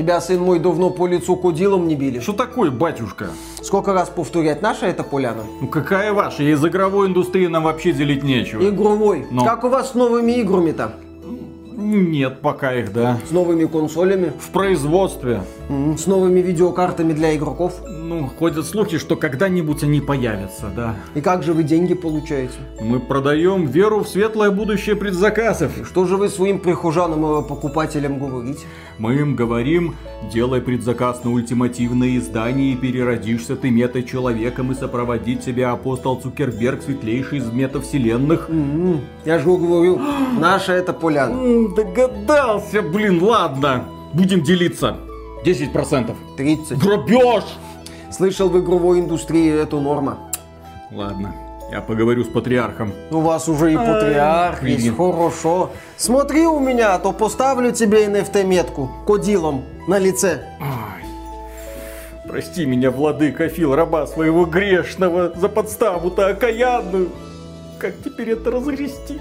Тебя, сын мой, давно по лицу кудилом не били. Что такое, батюшка? Сколько раз повторять, наша это поляна? Ну какая ваша? Из игровой индустрии нам вообще делить нечего. Игровой. Ну. Как у вас с новыми играми-то? Нет, пока их, да. С новыми консолями? В производстве. С новыми видеокартами для игроков? Ну, ходят слухи, что когда-нибудь они появятся, да. И как же вы деньги получаете? Мы продаем веру в светлое будущее предзаказов. Что же вы своим прихожанам и покупателям говорите? Мы им говорим, делай предзаказ на ультимативное издание и переродишься ты мета-человеком и сопроводить тебя апостол Цукерберг, светлейший из метавселенных. М, Я же говорю, наша это поляна. М, Догадался, блин, ладно. Будем делиться. 10%. 30. Грабеж! Слышал, в игровой индустрии это норма. Ладно, я поговорю с патриархом. У вас уже и патриарх блин. есть, хорошо. Смотри у меня, а то поставлю тебе NFT-метку кодилом на лице. Ай. Прости меня, владыка Фил, раба своего грешного, за подставу-то окаянную. Как теперь это разгрести?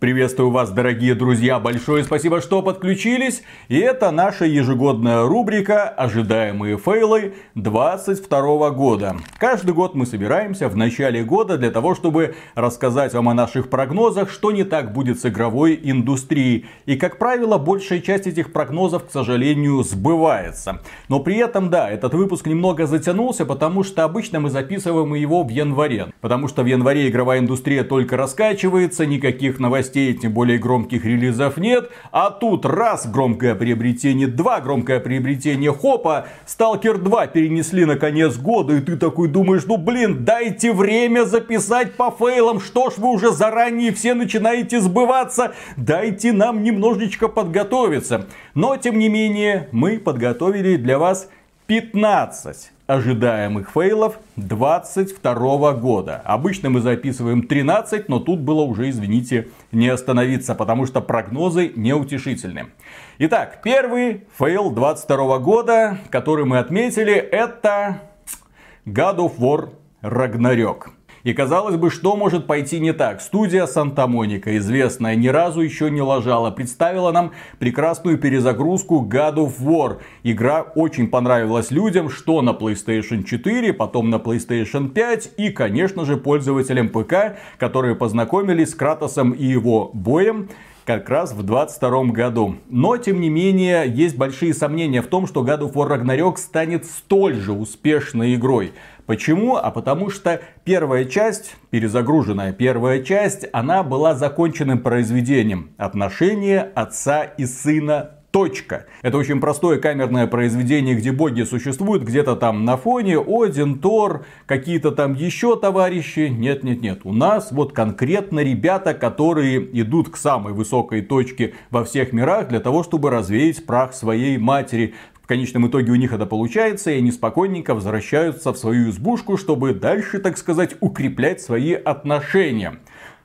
Приветствую вас, дорогие друзья, большое спасибо, что подключились. И это наша ежегодная рубрика «Ожидаемые фейлы 22 года». Каждый год мы собираемся в начале года для того, чтобы рассказать вам о наших прогнозах, что не так будет с игровой индустрией. И, как правило, большая часть этих прогнозов, к сожалению, сбывается. Но при этом, да, этот выпуск немного затянулся, потому что обычно мы записываем его в январе. Потому что в январе игровая индустрия только раскачивается, никаких новостей, тем более громких релизов нет. А тут раз громкое приобретение, два громкое приобретение, хопа, Сталкер 2 перенесли на конец года, и ты такой думаешь, ну блин, дайте время записать по фейлам, что ж вы уже заранее все начинаете сбываться, дайте нам немножечко подготовиться. Но, тем не менее, мы подготовили для вас 15 ожидаемых фейлов 22 года. Обычно мы записываем 13, но тут было уже, извините, не остановиться, потому что прогнозы неутешительны. Итак, первый фейл 22 года, который мы отметили, это God of War Ragnarok. И казалось бы, что может пойти не так? Студия Санта-Моника, известная, ни разу еще не лажала, представила нам прекрасную перезагрузку God of War. Игра очень понравилась людям, что на PlayStation 4, потом на PlayStation 5 и, конечно же, пользователям ПК, которые познакомились с Кратосом и его боем как раз в 22 году. Но, тем не менее, есть большие сомнения в том, что God of War Ragnarok станет столь же успешной игрой. Почему? А потому что первая часть, перезагруженная первая часть, она была законченным произведением. Отношения отца и сына Точка. Это очень простое камерное произведение, где боги существуют где-то там на фоне. Один, Тор, какие-то там еще товарищи. Нет, нет, нет. У нас вот конкретно ребята, которые идут к самой высокой точке во всех мирах для того, чтобы развеять прах своей матери. В конечном итоге у них это получается, и они спокойненько возвращаются в свою избушку, чтобы дальше, так сказать, укреплять свои отношения.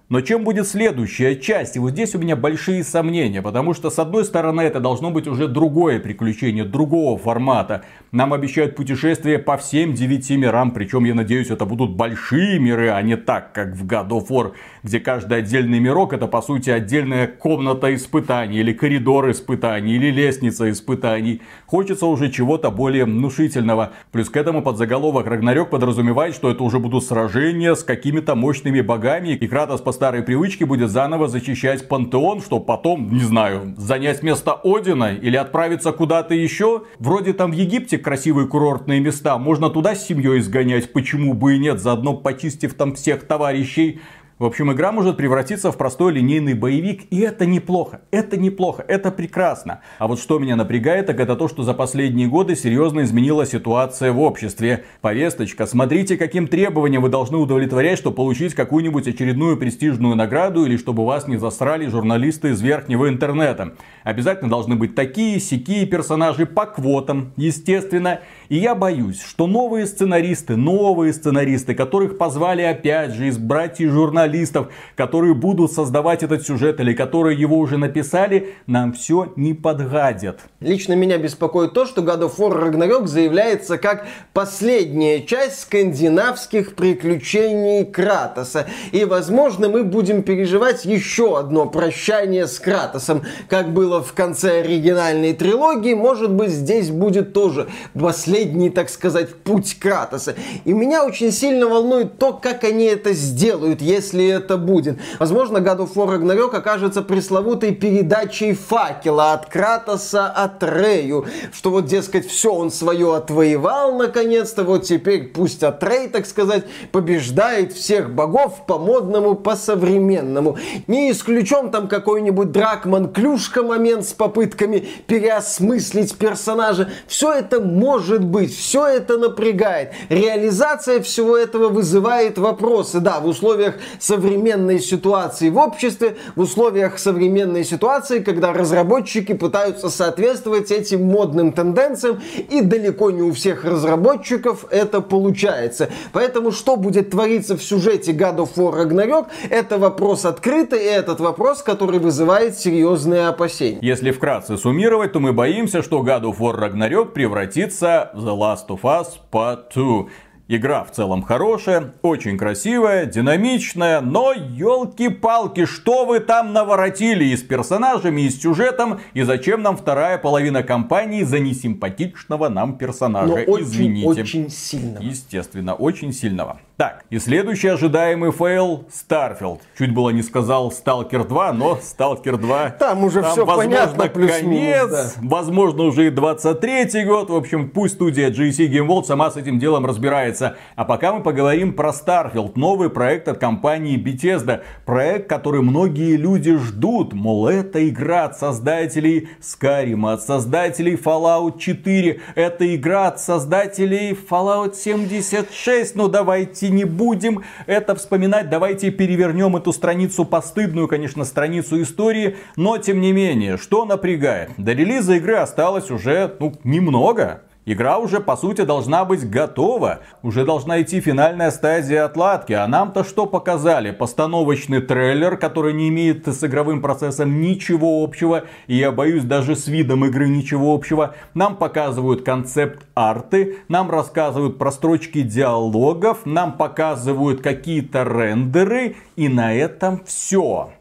Но чем будет следующая часть? И вот здесь у меня большие сомнения, потому что с одной стороны это должно быть уже другое приключение, другого формата. Нам обещают путешествия по всем девяти мирам, причем я надеюсь это будут большие миры, а не так, как в God of War, где каждый отдельный мирок это по сути отдельная комната испытаний, или коридор испытаний, или лестница испытаний. Хочется уже чего-то более внушительного. Плюс к этому подзаголовок Рагнарёк подразумевает, что это уже будут сражения с какими-то мощными богами, и Кратос по старой привычке будет заново зачищать пантеон, чтобы потом, не знаю, занять место Одина или отправиться куда-то еще. Вроде там в Египте красивые курортные места, можно туда с семьей сгонять, почему бы и нет, заодно почистив там всех товарищей. В общем, игра может превратиться в простой линейный боевик, и это неплохо, это неплохо, это прекрасно. А вот что меня напрягает, так это то, что за последние годы серьезно изменилась ситуация в обществе. Повесточка, смотрите, каким требованиям вы должны удовлетворять, чтобы получить какую-нибудь очередную престижную награду, или чтобы вас не засрали журналисты из верхнего интернета. Обязательно должны быть такие, сякие персонажи по квотам, естественно. И я боюсь, что новые сценаристы, новые сценаристы, которых позвали опять же из братьев журналистов, сценаристов, которые будут создавать этот сюжет или которые его уже написали, нам все не подгадят. Лично меня беспокоит то, что God of War Ragnarok заявляется как последняя часть скандинавских приключений Кратоса. И, возможно, мы будем переживать еще одно прощание с Кратосом, как было в конце оригинальной трилогии. Может быть, здесь будет тоже последний, так сказать, путь Кратоса. И меня очень сильно волнует то, как они это сделают, если это будет. Возможно, God of War Ragnarok окажется пресловутой передачей факела от Кратоса от Рею, что вот, дескать, все, он свое отвоевал наконец-то, вот теперь пусть Атрей, так сказать, побеждает всех богов по модному, по современному. Не исключен там какой-нибудь Дракман Клюшка момент с попытками переосмыслить персонажа. Все это может быть, все это напрягает. Реализация всего этого вызывает вопросы. Да, в условиях современной ситуации в обществе, в условиях современной ситуации, когда разработчики пытаются соответствовать этим модным тенденциям, и далеко не у всех разработчиков это получается. Поэтому что будет твориться в сюжете God of War Ragnarok, это вопрос открытый, и этот вопрос, который вызывает серьезные опасения. Если вкратце суммировать, то мы боимся, что God of War Ragnarok превратится в The Last of Us Part 2. Игра в целом хорошая, очень красивая, динамичная, но елки-палки, что вы там наворотили и с персонажами, и с сюжетом, и зачем нам вторая половина кампании за несимпатичного нам персонажа? Но очень, Извините. очень сильного. Естественно, очень сильного. Так, и следующий ожидаемый фейл Starfield. Чуть было не сказал Stalker 2, но Stalker 2... Там уже там, все возможно, понятно, плюс конец, да. возможно, уже и 23 год. В общем, пусть студия GSC Game World сама с этим делом разбирается. А пока мы поговорим про Starfield, новый проект от компании Bethesda. Проект, который многие люди ждут. Мол, это игра от создателей Skyrim, от создателей Fallout 4. Это игра от создателей Fallout 76. Ну, давайте не будем это вспоминать, давайте перевернем эту страницу, постыдную, конечно, страницу истории, но тем не менее, что напрягает? До релиза игры осталось уже, ну, немного. Игра уже, по сути, должна быть готова. Уже должна идти финальная стадия отладки. А нам-то что показали? Постановочный трейлер, который не имеет с игровым процессом ничего общего. И я боюсь, даже с видом игры ничего общего. Нам показывают концепт арты. Нам рассказывают про строчки диалогов. Нам показывают какие-то рендеры. И на этом все.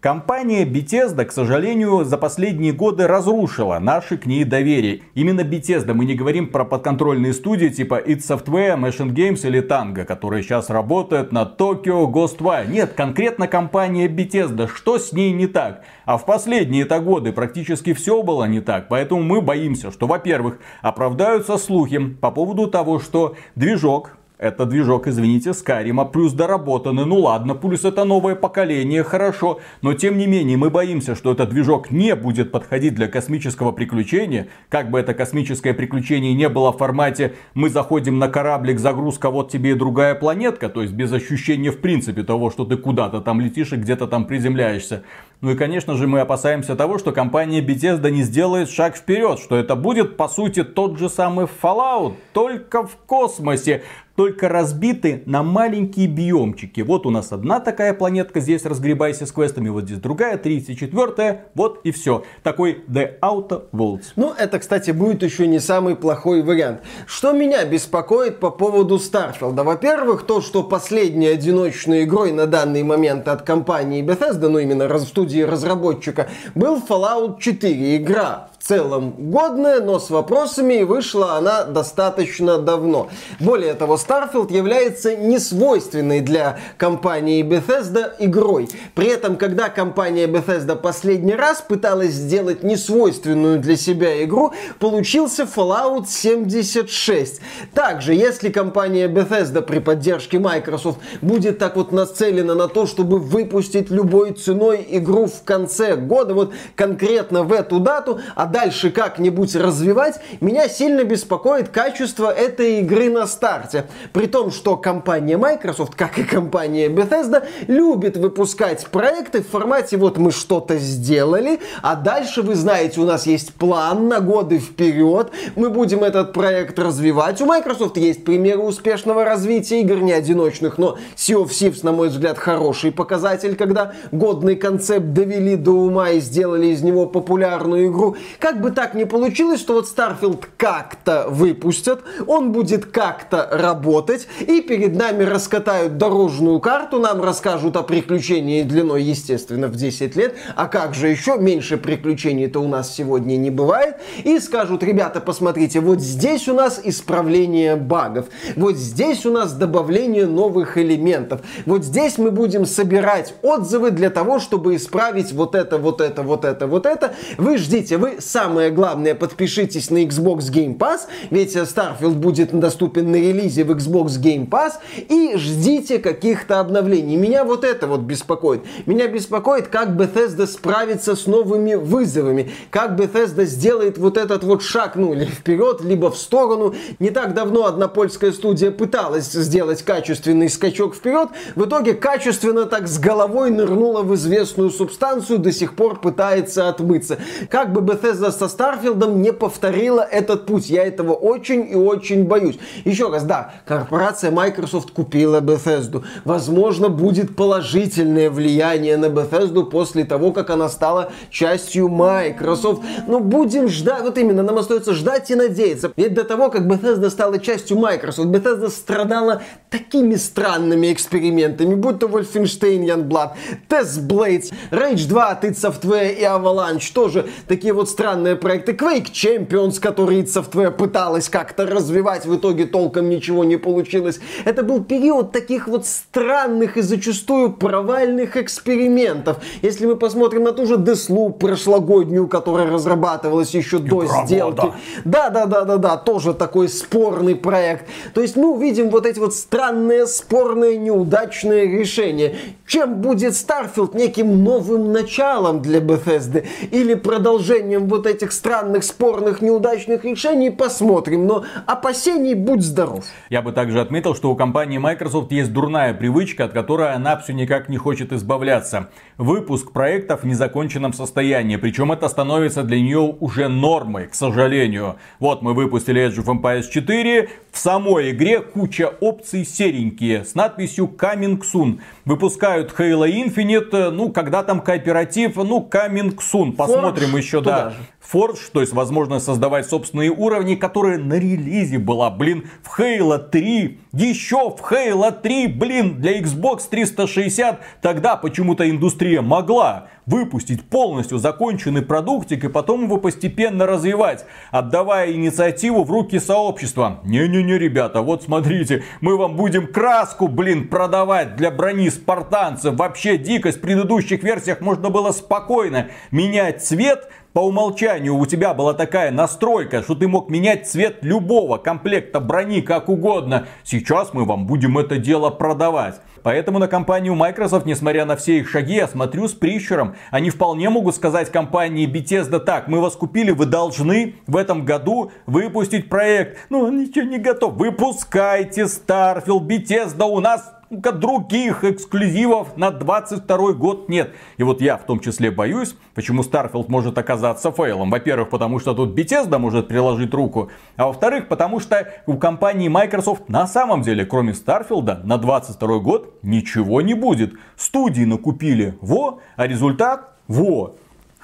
Компания Bethesda, к сожалению, за последние годы разрушила наше к ней доверие. Именно Bethesda, мы не говорим про подконтрольные студии типа id Software, Machine Games или Tango, которые сейчас работают на Tokyo Ghostwire. Нет, конкретно компания Bethesda, что с ней не так? А в последние-то годы практически все было не так, поэтому мы боимся, что, во-первых, оправдаются слухи по поводу того, что движок, это движок, извините, Скарима, плюс доработанный. Ну ладно, плюс это новое поколение, хорошо. Но тем не менее, мы боимся, что этот движок не будет подходить для космического приключения. Как бы это космическое приключение не было в формате «мы заходим на кораблик, загрузка, вот тебе и другая планетка», то есть без ощущения в принципе того, что ты куда-то там летишь и где-то там приземляешься. Ну и, конечно же, мы опасаемся того, что компания Bethesda не сделает шаг вперед, что это будет, по сути, тот же самый Fallout, только в космосе, только разбиты на маленькие биомчики. Вот у нас одна такая планетка, здесь разгребайся с квестами, вот здесь другая, третья, четвертая, вот и все. Такой The Outer Worlds. Ну, это, кстати, будет еще не самый плохой вариант. Что меня беспокоит по поводу Starfield? Во-первых, то, что последней одиночной игрой на данный момент от компании Bethesda, ну именно в студии разработчика, был Fallout 4. Игра целом годная, но с вопросами, и вышла она достаточно давно. Более того, Starfield является несвойственной для компании Bethesda игрой. При этом, когда компания Bethesda последний раз пыталась сделать несвойственную для себя игру, получился Fallout 76. Также, если компания Bethesda при поддержке Microsoft будет так вот нацелена на то, чтобы выпустить любой ценой игру в конце года, вот конкретно в эту дату, а дальше как-нибудь развивать, меня сильно беспокоит качество этой игры на старте. При том, что компания Microsoft, как и компания Bethesda, любит выпускать проекты в формате вот мы что-то сделали, а дальше, вы знаете, у нас есть план на годы вперед, мы будем этот проект развивать. У Microsoft есть примеры успешного развития игр не одиночных, но Sea of Thieves, на мой взгляд, хороший показатель, когда годный концепт довели до ума и сделали из него популярную игру. Как бы так ни получилось, что вот Starfield как-то выпустят, он будет как-то работать, и перед нами раскатают дорожную карту, нам расскажут о приключении длиной, естественно, в 10 лет, а как же еще, меньше приключений-то у нас сегодня не бывает, и скажут, ребята, посмотрите, вот здесь у нас исправление багов, вот здесь у нас добавление новых элементов, вот здесь мы будем собирать отзывы для того, чтобы исправить вот это, вот это, вот это, вот это. Вы ждите, вы самое главное, подпишитесь на Xbox Game Pass, ведь Starfield будет доступен на релизе в Xbox Game Pass, и ждите каких-то обновлений. Меня вот это вот беспокоит. Меня беспокоит, как Bethesda справится с новыми вызовами, как Bethesda сделает вот этот вот шаг, ну, или вперед, либо в сторону. Не так давно одна польская студия пыталась сделать качественный скачок вперед, в итоге качественно так с головой нырнула в известную субстанцию, до сих пор пытается отмыться. Как бы Bethesda со Старфилдом не повторила этот путь, я этого очень и очень боюсь. Еще раз, да, корпорация Microsoft купила Bethesda. Возможно, будет положительное влияние на Bethesda после того, как она стала частью Microsoft. Но будем ждать, вот именно, нам остается ждать и надеяться. Ведь до того, как Bethesda стала частью Microsoft, Bethesda страдала такими странными экспериментами, будь то Wolfenstein Youngblood, Test Blades, Rage 2 от id Software и Avalanche, тоже такие вот странные проекты. Quake Champions, который id Software пыталась как-то развивать, в итоге толком ничего не получилось. Это был период таких вот странных и зачастую провальных экспериментов. Если мы посмотрим на ту же Deathloop прошлогоднюю, которая разрабатывалась еще до Игра сделки. Да, да, да, да, да, тоже такой спорный проект. То есть мы увидим вот эти вот странные, спорные, неудачные решения. Чем будет Starfield неким новым началом для Bethesda или продолжением вот этих странных, спорных, неудачных решений, посмотрим. Но опасений будь здоров. Я бы также отметил, что у компании Microsoft есть дурная привычка, от которой она все никак не хочет избавляться. Выпуск проектов в незаконченном состоянии. Причем это становится для нее уже нормой, к сожалению. Вот мы выпустили Age of Empires 4. В самой игре куча опций серенькие с надписью Coming Soon. Выпускают Halo Infinite, ну, когда там кооператив, ну, Coming Soon. Посмотрим Forge еще, туда да. же. Forge, то есть возможность создавать собственные уровни, которые на релизе была, блин, в Halo 3, еще в Halo 3, блин, для Xbox 360, тогда почему-то индустрия могла выпустить полностью законченный продуктик и потом его постепенно развивать, отдавая инициативу в руки сообщества. Не-не-не, ребята, вот смотрите, мы вам будем краску, блин, продавать для брони спартанцев. Вообще дикость в предыдущих версиях можно было спокойно менять цвет, по умолчанию у тебя была такая настройка, что ты мог менять цвет любого комплекта брони как угодно. Сейчас мы вам будем это дело продавать. Поэтому на компанию Microsoft, несмотря на все их шаги, я смотрю с прищуром. Они вполне могут сказать компании Bethesda так, мы вас купили, вы должны в этом году выпустить проект. Ну, ничего не готов. Выпускайте Starfield, Bethesda, у нас других эксклюзивов на 22 год нет. И вот я в том числе боюсь, почему Starfield может оказаться фейлом. Во-первых, потому что тут Bethesda может приложить руку. А во-вторых, потому что у компании Microsoft на самом деле, кроме Starfield, на 22 год ничего не будет. Студии накупили во, а результат во.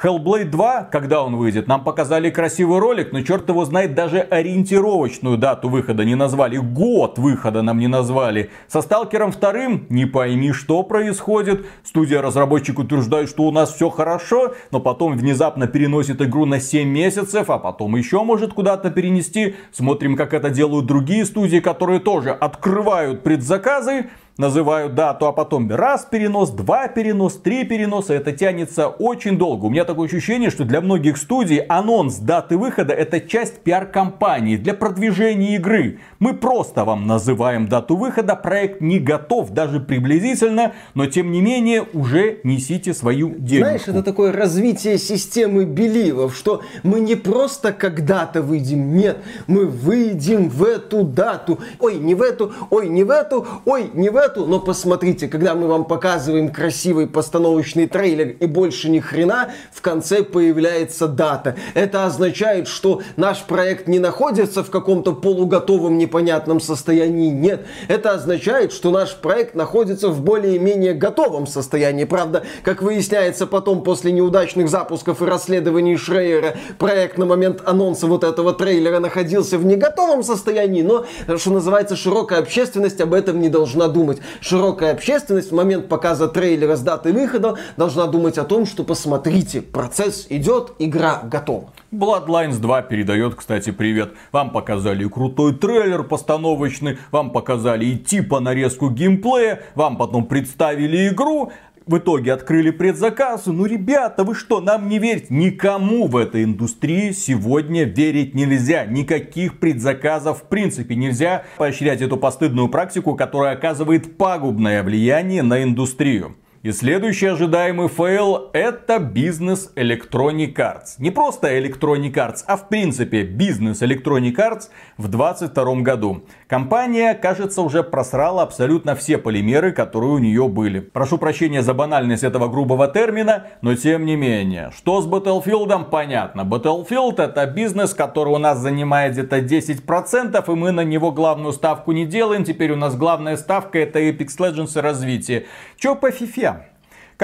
Hellblade 2, когда он выйдет, нам показали красивый ролик, но черт его знает, даже ориентировочную дату выхода не назвали, год выхода нам не назвали. Со Сталкером 2 не пойми, что происходит. Студия-разработчик утверждает, что у нас все хорошо, но потом внезапно переносит игру на 7 месяцев, а потом еще может куда-то перенести. Смотрим, как это делают другие студии, которые тоже открывают предзаказы, называют дату, а потом раз перенос, два перенос, три переноса. Это тянется очень долго. У меня такое ощущение, что для многих студий анонс даты выхода это часть пиар-компании для продвижения игры. Мы просто вам называем дату выхода, проект не готов даже приблизительно, но тем не менее уже несите свою денежку. Знаешь, это такое развитие системы беливов, что мы не просто когда-то выйдем, нет, мы выйдем в эту дату. Ой, не в эту, ой, не в эту, ой, не в эту. Но посмотрите, когда мы вам показываем красивый постановочный трейлер и больше ни хрена, в конце появляется дата. Это означает, что наш проект не находится в каком-то полуготовом непонятном состоянии. Нет, это означает, что наш проект находится в более-менее готовом состоянии. Правда, как выясняется потом после неудачных запусков и расследований Шрейера, проект на момент анонса вот этого трейлера находился в неготовом состоянии, но, что называется, широкая общественность об этом не должна думать. Широкая общественность в момент показа трейлера с даты выхода должна думать о том, что посмотрите, процесс идет, игра готова. Bloodlines 2 передает, кстати, привет. Вам показали крутой трейлер постановочный, вам показали и типа нарезку геймплея, вам потом представили игру, в итоге открыли предзаказы. Ну, ребята, вы что, нам не верите? Никому в этой индустрии сегодня верить нельзя. Никаких предзаказов в принципе нельзя поощрять эту постыдную практику, которая оказывает пагубное влияние на индустрию. И следующий ожидаемый фейл это бизнес Electronic Arts. Не просто Electronic Arts, а в принципе бизнес Electronic Arts в 2022 году. Компания, кажется, уже просрала абсолютно все полимеры, которые у нее были. Прошу прощения за банальность этого грубого термина, но тем не менее. Что с Battlefield, понятно. Battlefield это бизнес, который у нас занимает где-то 10%, и мы на него главную ставку не делаем. Теперь у нас главная ставка это Apex Legends и развитие. Че по FIFA?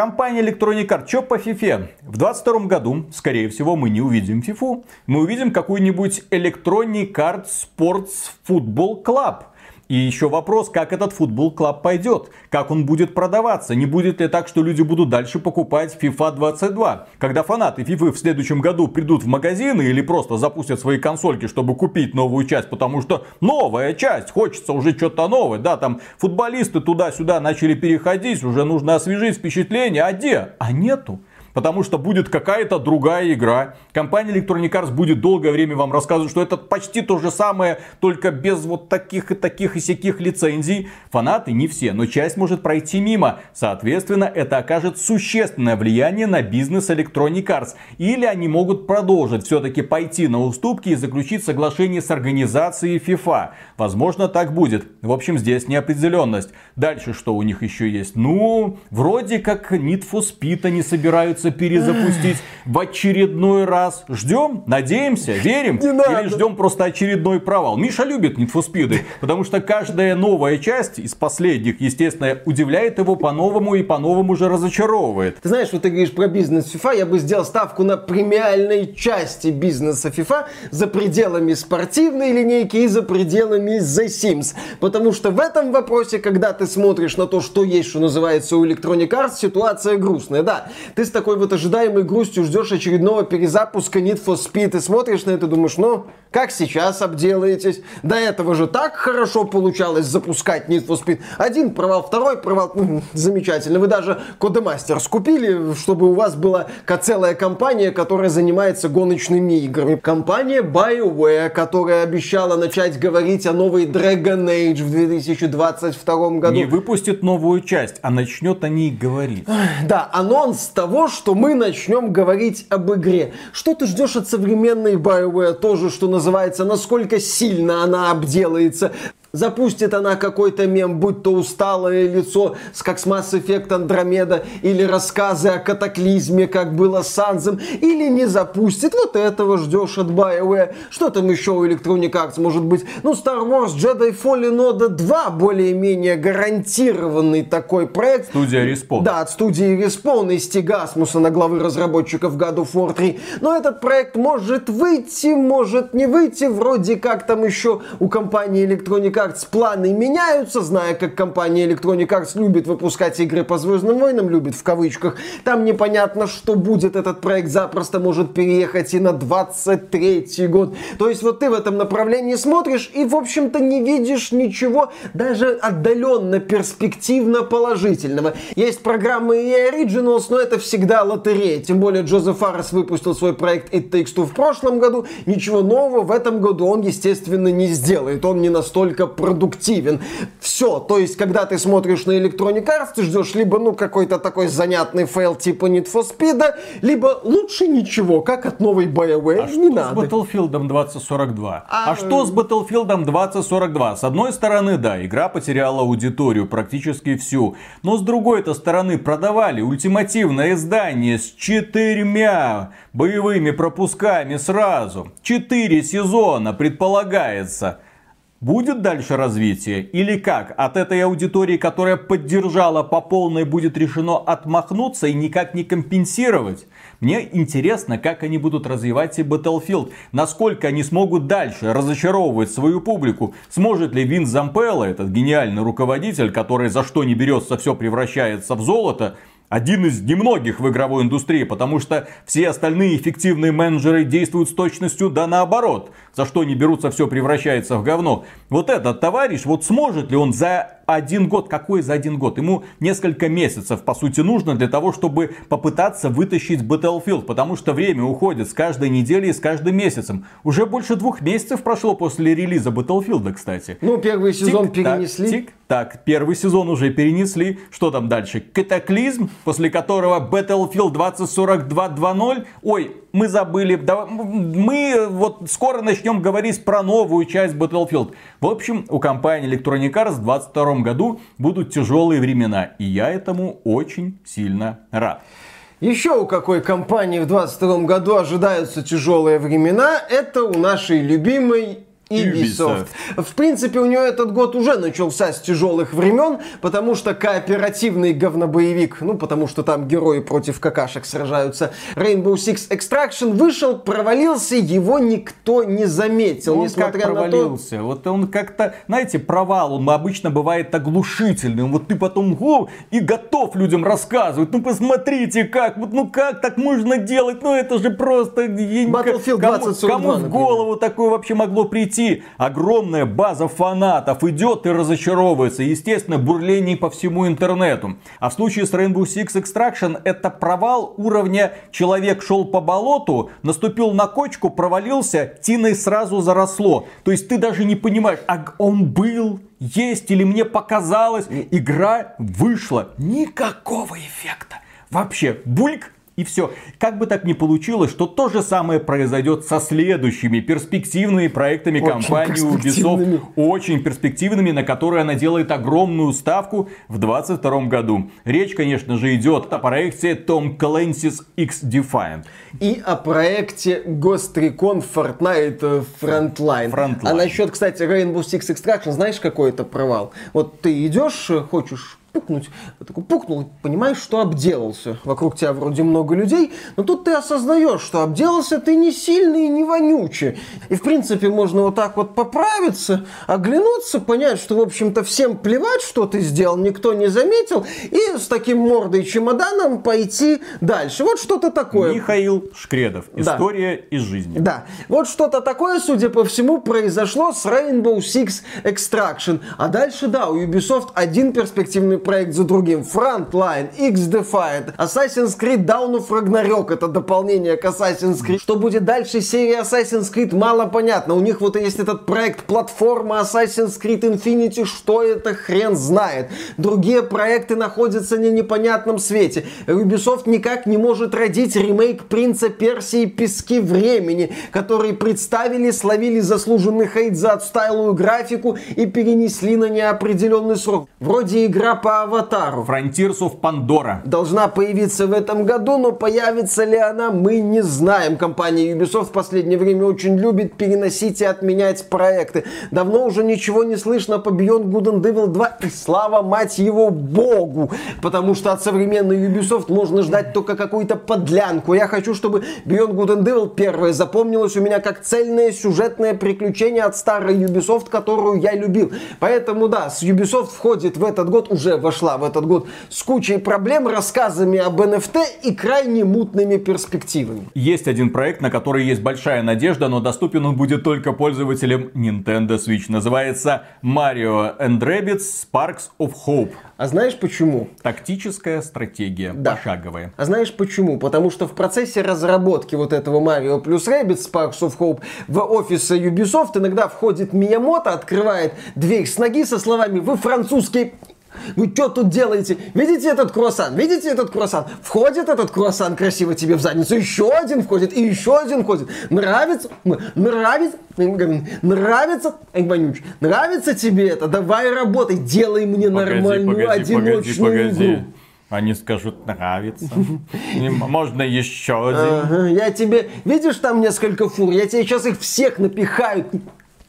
Компания Electronic Arts, что по FIFA? В 2022 году, скорее всего, мы не увидим FIFA. Мы увидим какую-нибудь Electronic Arts Sports Football Club. И еще вопрос, как этот футбол клаб пойдет, как он будет продаваться, не будет ли так, что люди будут дальше покупать FIFA 22. Когда фанаты FIFA в следующем году придут в магазины или просто запустят свои консольки, чтобы купить новую часть, потому что новая часть, хочется уже что-то новое, да, там футболисты туда-сюда начали переходить, уже нужно освежить впечатление, а где? А нету. Потому что будет какая-то другая игра. Компания Electronic Arts будет долгое время вам рассказывать, что это почти то же самое, только без вот таких и таких и всяких лицензий. Фанаты не все, но часть может пройти мимо. Соответственно, это окажет существенное влияние на бизнес Electronic Arts. Или они могут продолжить все-таки пойти на уступки и заключить соглашение с организацией FIFA. Возможно, так будет. В общем, здесь неопределенность. Дальше что у них еще есть? Ну, вроде как Need for Speed они собираются перезапустить в очередной раз. Ждем, надеемся, верим? Или ждем просто очередной провал? Миша любит Need for Speed, потому что каждая новая часть из последних, естественно, удивляет его по-новому и по-новому же разочаровывает. Ты знаешь, вот ты говоришь про бизнес FIFA, я бы сделал ставку на премиальной части бизнеса FIFA за пределами спортивной линейки и за пределами The Sims. Потому что в этом вопросе, когда ты смотришь на то, что есть, что называется у Electronic Arts, ситуация грустная. Да, ты с такой вот ожидаемой грустью ждешь очередного перезапуска Need for Speed и смотришь на это думаешь, ну, как сейчас обделаетесь? До этого же так хорошо получалось запускать Need for Speed. Один провал, второй провал. Замечательно. Вы даже Codemaster скупили, чтобы у вас была целая компания, которая занимается гоночными играми. Компания BioWare, которая обещала начать говорить о новой Dragon Age в 2022 году. Не выпустит новую часть, а начнет о ней говорить. Да, анонс того, что мы начнем говорить об игре. Что ты ждешь от современной BioWare? Тоже, что называется, насколько сильно она обделается. Запустит она какой-то мем, будь то усталое лицо, как с Mass Effect Andromeda, или рассказы о катаклизме, как было с Санзом, или не запустит. Вот этого ждешь от BioWare. Что там еще у Electronic Arts может быть? Ну, Star Wars Jedi Fallen Order 2 более-менее гарантированный такой проект. Студия Respawn. Да, от студии Respawn и Стига Асмуса на главы разработчиков God of War 3. Но этот проект может выйти, может не выйти. Вроде как там еще у компании Electronic Arts планы меняются, зная, как компания Electronic Arts любит выпускать игры по Звездным войнам, любит в кавычках. Там непонятно, что будет. Этот проект запросто может переехать и на 23 год. То есть вот ты в этом направлении смотришь и, в общем-то, не видишь ничего даже отдаленно перспективно положительного. Есть программы и Originals, но это всегда лотерея. Тем более Джозеф Фаррес выпустил свой проект It Takes Two в прошлом году. Ничего нового в этом году он, естественно, не сделает. Он не настолько продуктивен. Все. То есть, когда ты смотришь на Electronic Arts, ты ждешь либо, ну, какой-то такой занятный фейл типа Need for Speed, либо лучше ничего, как от новой BioWare. А не что надо. с Battlefield 2042? А, А, что с Battlefield 2042? С одной стороны, да, игра потеряла аудиторию, практически всю. Но с другой-то стороны, продавали ультимативное издание с четырьмя боевыми пропусками сразу. Четыре сезона предполагается. Будет дальше развитие? Или как? От этой аудитории, которая поддержала по полной, будет решено отмахнуться и никак не компенсировать? Мне интересно, как они будут развивать и Battlefield. Насколько они смогут дальше разочаровывать свою публику. Сможет ли Вин Зампелло, этот гениальный руководитель, который за что не берется, все превращается в золото, один из немногих в игровой индустрии, потому что все остальные эффективные менеджеры действуют с точностью да наоборот. За что не берутся, все превращается в говно. Вот этот товарищ, вот сможет ли он за один год, какой за один год? Ему несколько месяцев, по сути, нужно для того, чтобы попытаться вытащить Battlefield, потому что время уходит с каждой недели и с каждым месяцем. Уже больше двух месяцев прошло после релиза Battlefield, кстати. Ну, первый сезон Тик-так, перенесли. Тик-так, первый сезон уже перенесли. Что там дальше? Катаклизм, после которого Battlefield 2042 2.0. Ой, мы забыли. Да, мы вот скоро начнем говорить про новую часть Battlefield. В общем, у компании Electronic Arts в 2022 году будут тяжелые времена. И я этому очень сильно рад. Еще у какой компании в 22 году ожидаются тяжелые времена, это у нашей любимой Ubisoft. В принципе, у нее этот год уже начался с тяжелых времен, потому что кооперативный говнобоевик, ну, потому что там герои против какашек сражаются, Rainbow Six Extraction вышел, провалился, его никто не заметил, Он несмотря как на то... провалился. Вот он как-то, знаете, провал, он обычно бывает оглушительным. Вот ты потом го, и готов людям рассказывать. Ну посмотрите, как, вот ну как так можно делать? Ну это же просто... Battlefield кому, 2042, кому в например. голову такое вообще могло прийти? Огромная база фанатов идет и разочаровывается. Естественно, бурление по всему интернету. А в случае с Rainbow Six Extraction это провал уровня человек шел по болоту, наступил на кочку, провалился, тиной сразу заросло. То есть ты даже не понимаешь, а он был, есть или мне показалось. Игра вышла. Никакого эффекта. Вообще, бульк и все. Как бы так ни получилось, что то же самое произойдет со следующими перспективными проектами Очень компании. Ubisoft. Очень перспективными, на которые она делает огромную ставку в 2022 году. Речь, конечно же, идет о проекте Tom Clancy's X Defiant. И о проекте Ghost Recon Fortnite Frontline. Frontline. А насчет, кстати, Rainbow Six Extraction, знаешь, какой это провал? Вот ты идешь, хочешь пукнуть, вот такой пукнул, понимаешь, что обделался. Вокруг тебя вроде много людей, но тут ты осознаешь, что обделался ты не сильный и не вонючий. И, в принципе, можно вот так вот поправиться, оглянуться, понять, что, в общем-то, всем плевать, что ты сделал, никто не заметил, и с таким мордой чемоданом пойти дальше. Вот что-то такое. Михаил Шкредов. Да. История из жизни. Да, вот что-то такое, судя по всему, произошло с Rainbow Six Extraction. А дальше, да, у Ubisoft один перспективный проект за другим. Frontline, X-Defiant, Assassin's Creed Dawn of Ragnarok, это дополнение к Assassin's Creed. Что будет дальше серии Assassin's Creed, мало понятно. У них вот есть этот проект платформа Assassin's Creed Infinity, что это хрен знает. Другие проекты находятся на непонятном свете. Ubisoft никак не может родить ремейк Принца Персии Пески Времени, который представили, словили заслуженный хейт за отстайлую графику и перенесли на неопределенный срок. Вроде игра по по Аватару. Frontiers of Pandora. Должна появиться в этом году, но появится ли она, мы не знаем. Компания Ubisoft в последнее время очень любит переносить и отменять проекты. Давно уже ничего не слышно по Beyond Good and Evil 2, и слава мать его богу, потому что от современной Ubisoft можно ждать только какую-то подлянку. Я хочу, чтобы Beyond Good and Evil первое запомнилось у меня как цельное сюжетное приключение от старой Ubisoft, которую я любил. Поэтому да, с Ubisoft входит в этот год, уже вошла в этот год с кучей проблем, рассказами об NFT и крайне мутными перспективами. Есть один проект, на который есть большая надежда, но доступен он будет только пользователям Nintendo Switch. Называется Mario and Rabbids Sparks of Hope. А знаешь почему? Тактическая стратегия, Да. пошаговая. А знаешь почему? Потому что в процессе разработки вот этого Mario плюс Rabbids Sparks of Hope в офис Ubisoft иногда входит Миямото, открывает дверь с ноги со словами «Вы французский вы что тут делаете? Видите этот круассан? Видите этот круассан? Входит этот круассан красиво тебе в задницу, еще один входит, и еще один входит. Нравится? Нравится? Нравится? Вонючий, нравится тебе это? Давай работай, делай мне нормальную одиночную игру. Они скажут, нравится. Можно еще один. Ага, я тебе... Видишь там несколько фур? Я тебе сейчас их всех напихаю.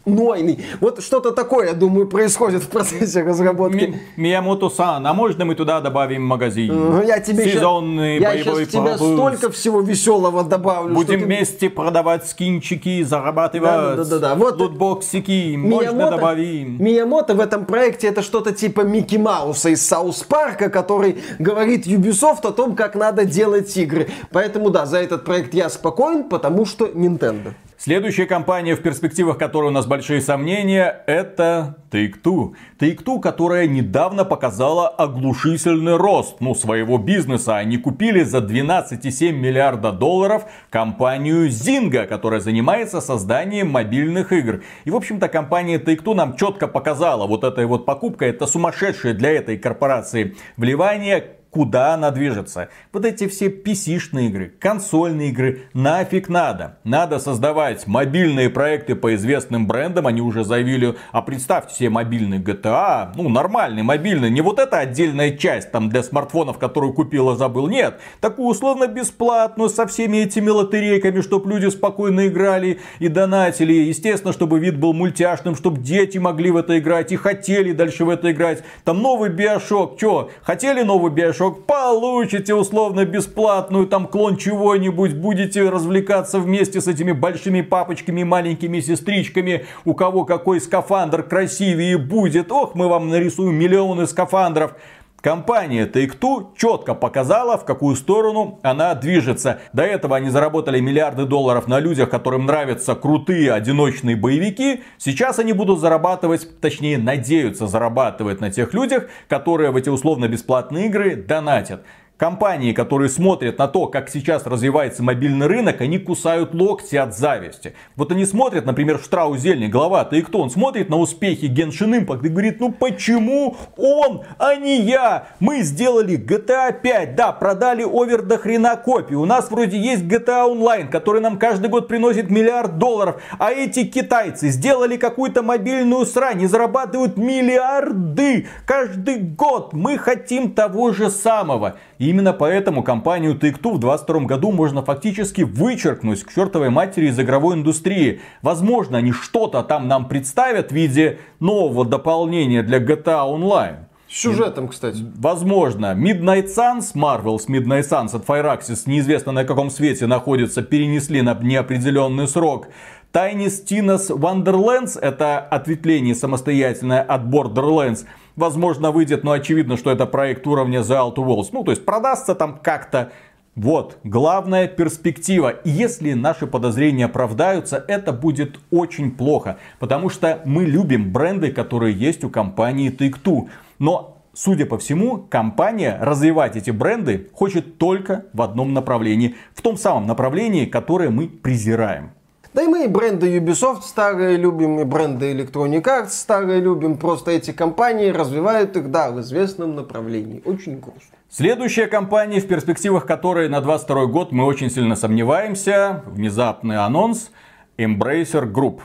Нойный. Вот что-то такое, я думаю, происходит в процессе разработки. Ми- Миямото-сан, а можно мы туда добавим магазин? Ага, Я тебе щас- Сезонный я боевой сейчас тебе столько всего веселого добавлю. Будем ты- вместе продавать скинчики, зарабатывать Да-да-да-да. Вот- лутбоксики. Можно Миямото- добавим. Миямото в этом проекте это что-то типа Микки Мауса из South Park а, который говорит Ubisoft о том, как надо делать игры. Поэтому да, за этот проект я спокоен, потому что Nintendo. Следующая компания, в перспективах которой у нас большие сомнения, это Take-Two. Take-Two, которая недавно показала оглушительный рост ну, своего бизнеса. Они купили за 12,7 миллиарда долларов компанию Zynga, которая занимается созданием мобильных игр. И, в общем-то, компания Take-Two нам четко показала, вот эта вот покупка, это сумасшедшее для этой корпорации вливание куда она движется. Вот эти все PC-шные игры, консольные игры, нафиг надо. Надо создавать мобильные проекты по известным брендам. Они уже заявили, а представьте себе мобильный GTA, ну нормальный мобильный, не вот эта отдельная часть там для смартфонов, которую купил и забыл. Нет, такую условно бесплатную со всеми этими лотерейками, чтобы люди спокойно играли и донатили. Естественно, чтобы вид был мультяшным, чтобы дети могли в это играть и хотели дальше в это играть. Там новый Биошок, чё, хотели новый Биошок? Получите условно бесплатную там клон чего-нибудь, будете развлекаться вместе с этими большими папочками, маленькими сестричками, у кого какой скафандр красивее будет. Ох, мы вам нарисуем миллионы скафандров. Компания Take-Two четко показала, в какую сторону она движется. До этого они заработали миллиарды долларов на людях, которым нравятся крутые одиночные боевики. Сейчас они будут зарабатывать, точнее надеются зарабатывать на тех людях, которые в эти условно бесплатные игры донатят. Компании, которые смотрят на то, как сейчас развивается мобильный рынок, они кусают локти от зависти. Вот они смотрят, например, Штрау Зельни, глава и кто он смотрит на успехи Genshin Impact и говорит, ну почему он, а не я? Мы сделали GTA 5, да, продали овер до хрена копий. У нас вроде есть GTA Online, который нам каждый год приносит миллиард долларов. А эти китайцы сделали какую-то мобильную срань и зарабатывают миллиарды каждый год. Мы хотим того же самого. И именно поэтому компанию Take-Two в 2022 году можно фактически вычеркнуть к чертовой матери из игровой индустрии. Возможно, они что-то там нам представят в виде нового дополнения для GTA Online. С сюжетом, кстати. Возможно, Midnight Suns, Marvel's Midnight Suns от Firaxis, неизвестно на каком свете находится, перенесли на неопределенный срок. Tiny Tina's Wonderlands, это ответвление самостоятельное от Borderlands, возможно выйдет, но очевидно, что это проект уровня The Outer Worlds. Ну, то есть продастся там как-то. Вот, главная перспектива. Если наши подозрения оправдаются, это будет очень плохо. Потому что мы любим бренды, которые есть у компании Take-Two. Но Судя по всему, компания развивать эти бренды хочет только в одном направлении. В том самом направлении, которое мы презираем. Да и мы и бренды Ubisoft старые любим, и бренды Electronic Arts старые любим. Просто эти компании развивают их, да, в известном направлении. Очень грустно. Следующая компания, в перспективах которой на 22 год мы очень сильно сомневаемся, внезапный анонс, Embracer Group.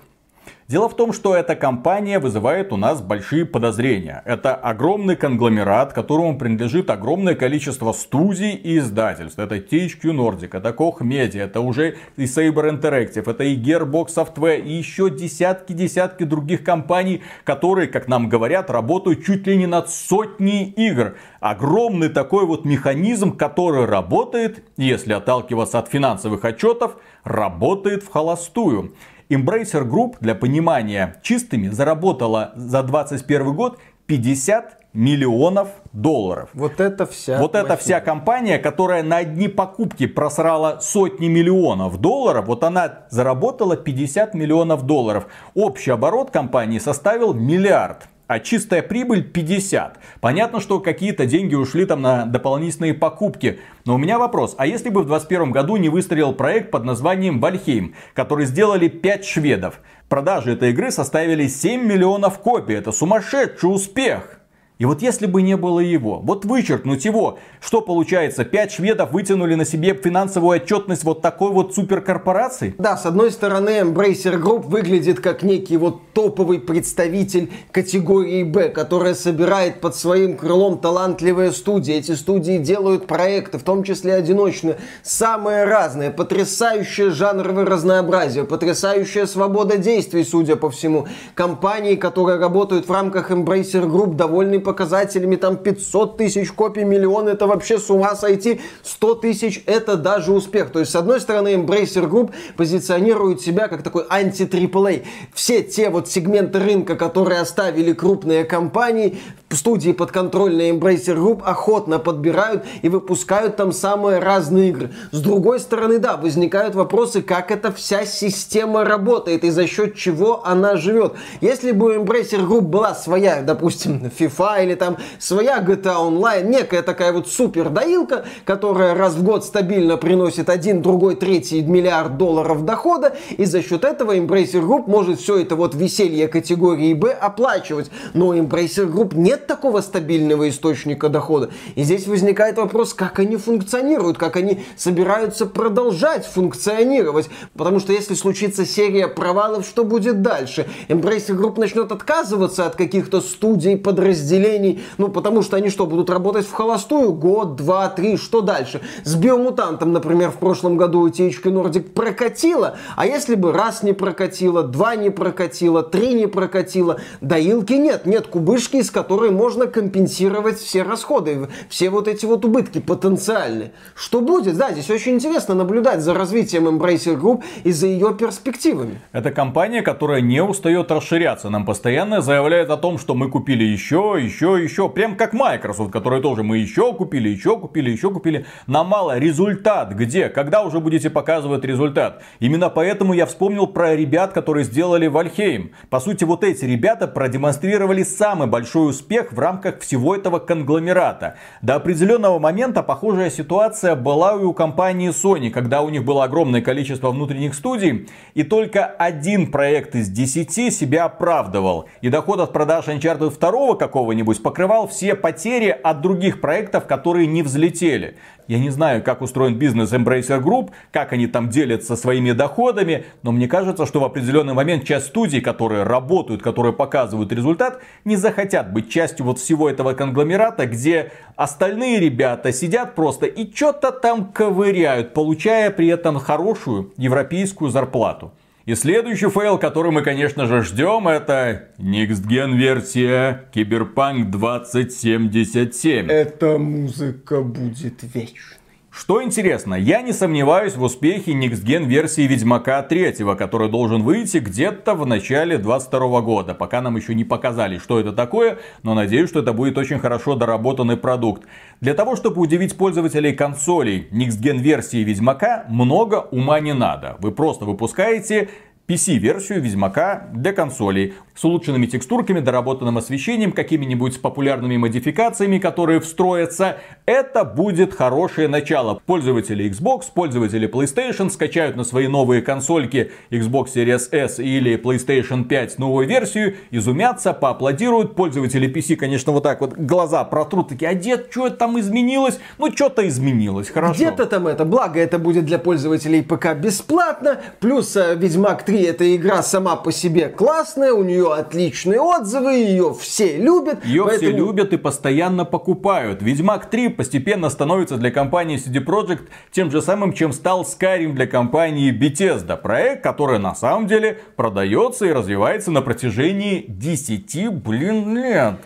Дело в том, что эта компания вызывает у нас большие подозрения. Это огромный конгломерат, которому принадлежит огромное количество студий и издательств. Это THQ Nordic, это Koch Media, это уже и Saber Interactive, это и Gearbox Software, и еще десятки-десятки других компаний, которые, как нам говорят, работают чуть ли не над сотней игр. Огромный такой вот механизм, который работает, если отталкиваться от финансовых отчетов, работает в холостую. Embracer Group, для понимания, чистыми заработала за 2021 год 50 миллионов долларов. Вот это вся. Вот это вся компания, которая на одни покупки просрала сотни миллионов долларов, вот она заработала 50 миллионов долларов. Общий оборот компании составил миллиард а чистая прибыль 50. Понятно, что какие-то деньги ушли там на дополнительные покупки. Но у меня вопрос, а если бы в 2021 году не выстрелил проект под названием Вальхейм, который сделали 5 шведов? Продажи этой игры составили 7 миллионов копий. Это сумасшедший успех. И вот если бы не было его, вот вычеркнуть его, что получается, пять шведов вытянули на себе финансовую отчетность вот такой вот суперкорпорации? Да, с одной стороны, Embracer Group выглядит как некий вот топовый представитель категории Б, которая собирает под своим крылом талантливые студии. Эти студии делают проекты, в том числе одиночные, самые разные, потрясающее жанровое разнообразие, потрясающая свобода действий, судя по всему. Компании, которые работают в рамках Embracer Group, довольны показателями, там 500 тысяч копий, миллион, это вообще с ума сойти, 100 тысяч, это даже успех. То есть, с одной стороны, Embracer Group позиционирует себя как такой анти-AAA. Все те вот сегменты рынка, которые оставили крупные компании, студии подконтрольные Embracer Group охотно подбирают и выпускают там самые разные игры. С другой стороны, да, возникают вопросы, как эта вся система работает и за счет чего она живет. Если бы у Embracer Group была своя, допустим, FIFA или там своя GTA Online, некая такая вот супер доилка, которая раз в год стабильно приносит один, другой, третий миллиард долларов дохода, и за счет этого Embracer Group может все это вот веселье категории B оплачивать. Но Embracer Group нет такого стабильного источника дохода. И здесь возникает вопрос, как они функционируют, как они собираются продолжать функционировать. Потому что если случится серия провалов, что будет дальше? Embracer Group начнет отказываться от каких-то студий, подразделений, ну, потому что они что, будут работать в холостую? Год, два, три, что дальше? С биомутантом, например, в прошлом году утечка Нордик прокатила, а если бы раз не прокатила, два не прокатила, три не прокатила, доилки нет, нет кубышки, из которой можно компенсировать все расходы, все вот эти вот убытки потенциальные. Что будет? Да, здесь очень интересно наблюдать за развитием Embracer Group и за ее перспективами. Это компания, которая не устает расширяться. Нам постоянно заявляет о том, что мы купили еще, еще, еще. Прям как Microsoft, который тоже мы еще купили, еще купили, еще купили. Нам мало. Результат где? Когда уже будете показывать результат? Именно поэтому я вспомнил про ребят, которые сделали Вальхейм. По сути, вот эти ребята продемонстрировали самый большой успех в рамках всего этого конгломерата. До определенного момента похожая ситуация была и у компании Sony, когда у них было огромное количество внутренних студий, и только один проект из десяти себя оправдывал. И доход от продаж Uncharted 2 какого какого-нибудь покрывал все потери от других проектов, которые не взлетели. Я не знаю, как устроен бизнес Embracer Group, как они там делятся своими доходами, но мне кажется, что в определенный момент часть студий, которые работают, которые показывают результат, не захотят быть частью вот всего этого конгломерата, где остальные ребята сидят просто и что-то там ковыряют, получая при этом хорошую европейскую зарплату. И следующий фейл, который мы, конечно же, ждем, это Next Gen версия Cyberpunk 2077. Эта музыка будет вечной. Что интересно, я не сомневаюсь в успехе Next версии Ведьмака 3, который должен выйти где-то в начале 22 года. Пока нам еще не показали, что это такое, но надеюсь, что это будет очень хорошо доработанный продукт. Для того, чтобы удивить пользователей консолей Next версии Ведьмака, много ума не надо. Вы просто выпускаете PC-версию Ведьмака для консолей с улучшенными текстурками, доработанным освещением, какими-нибудь популярными модификациями, которые встроятся. Это будет хорошее начало. Пользователи Xbox, пользователи PlayStation скачают на свои новые консольки Xbox Series S или PlayStation 5 новую версию, изумятся, поаплодируют. Пользователи PC, конечно, вот так вот глаза протрут, такие, а дед, что там изменилось? Ну, что-то изменилось, хорошо. Где-то там это, благо это будет для пользователей ПК бесплатно, плюс э, Ведьмак 3 3 эта игра сама по себе классная, у нее отличные отзывы, ее все любят. Ее поэтому... все любят и постоянно покупают. Ведьмак 3 постепенно становится для компании CD Projekt тем же самым, чем стал Skyrim для компании Bethesda. Проект, который на самом деле продается и развивается на протяжении 10, блин, лет.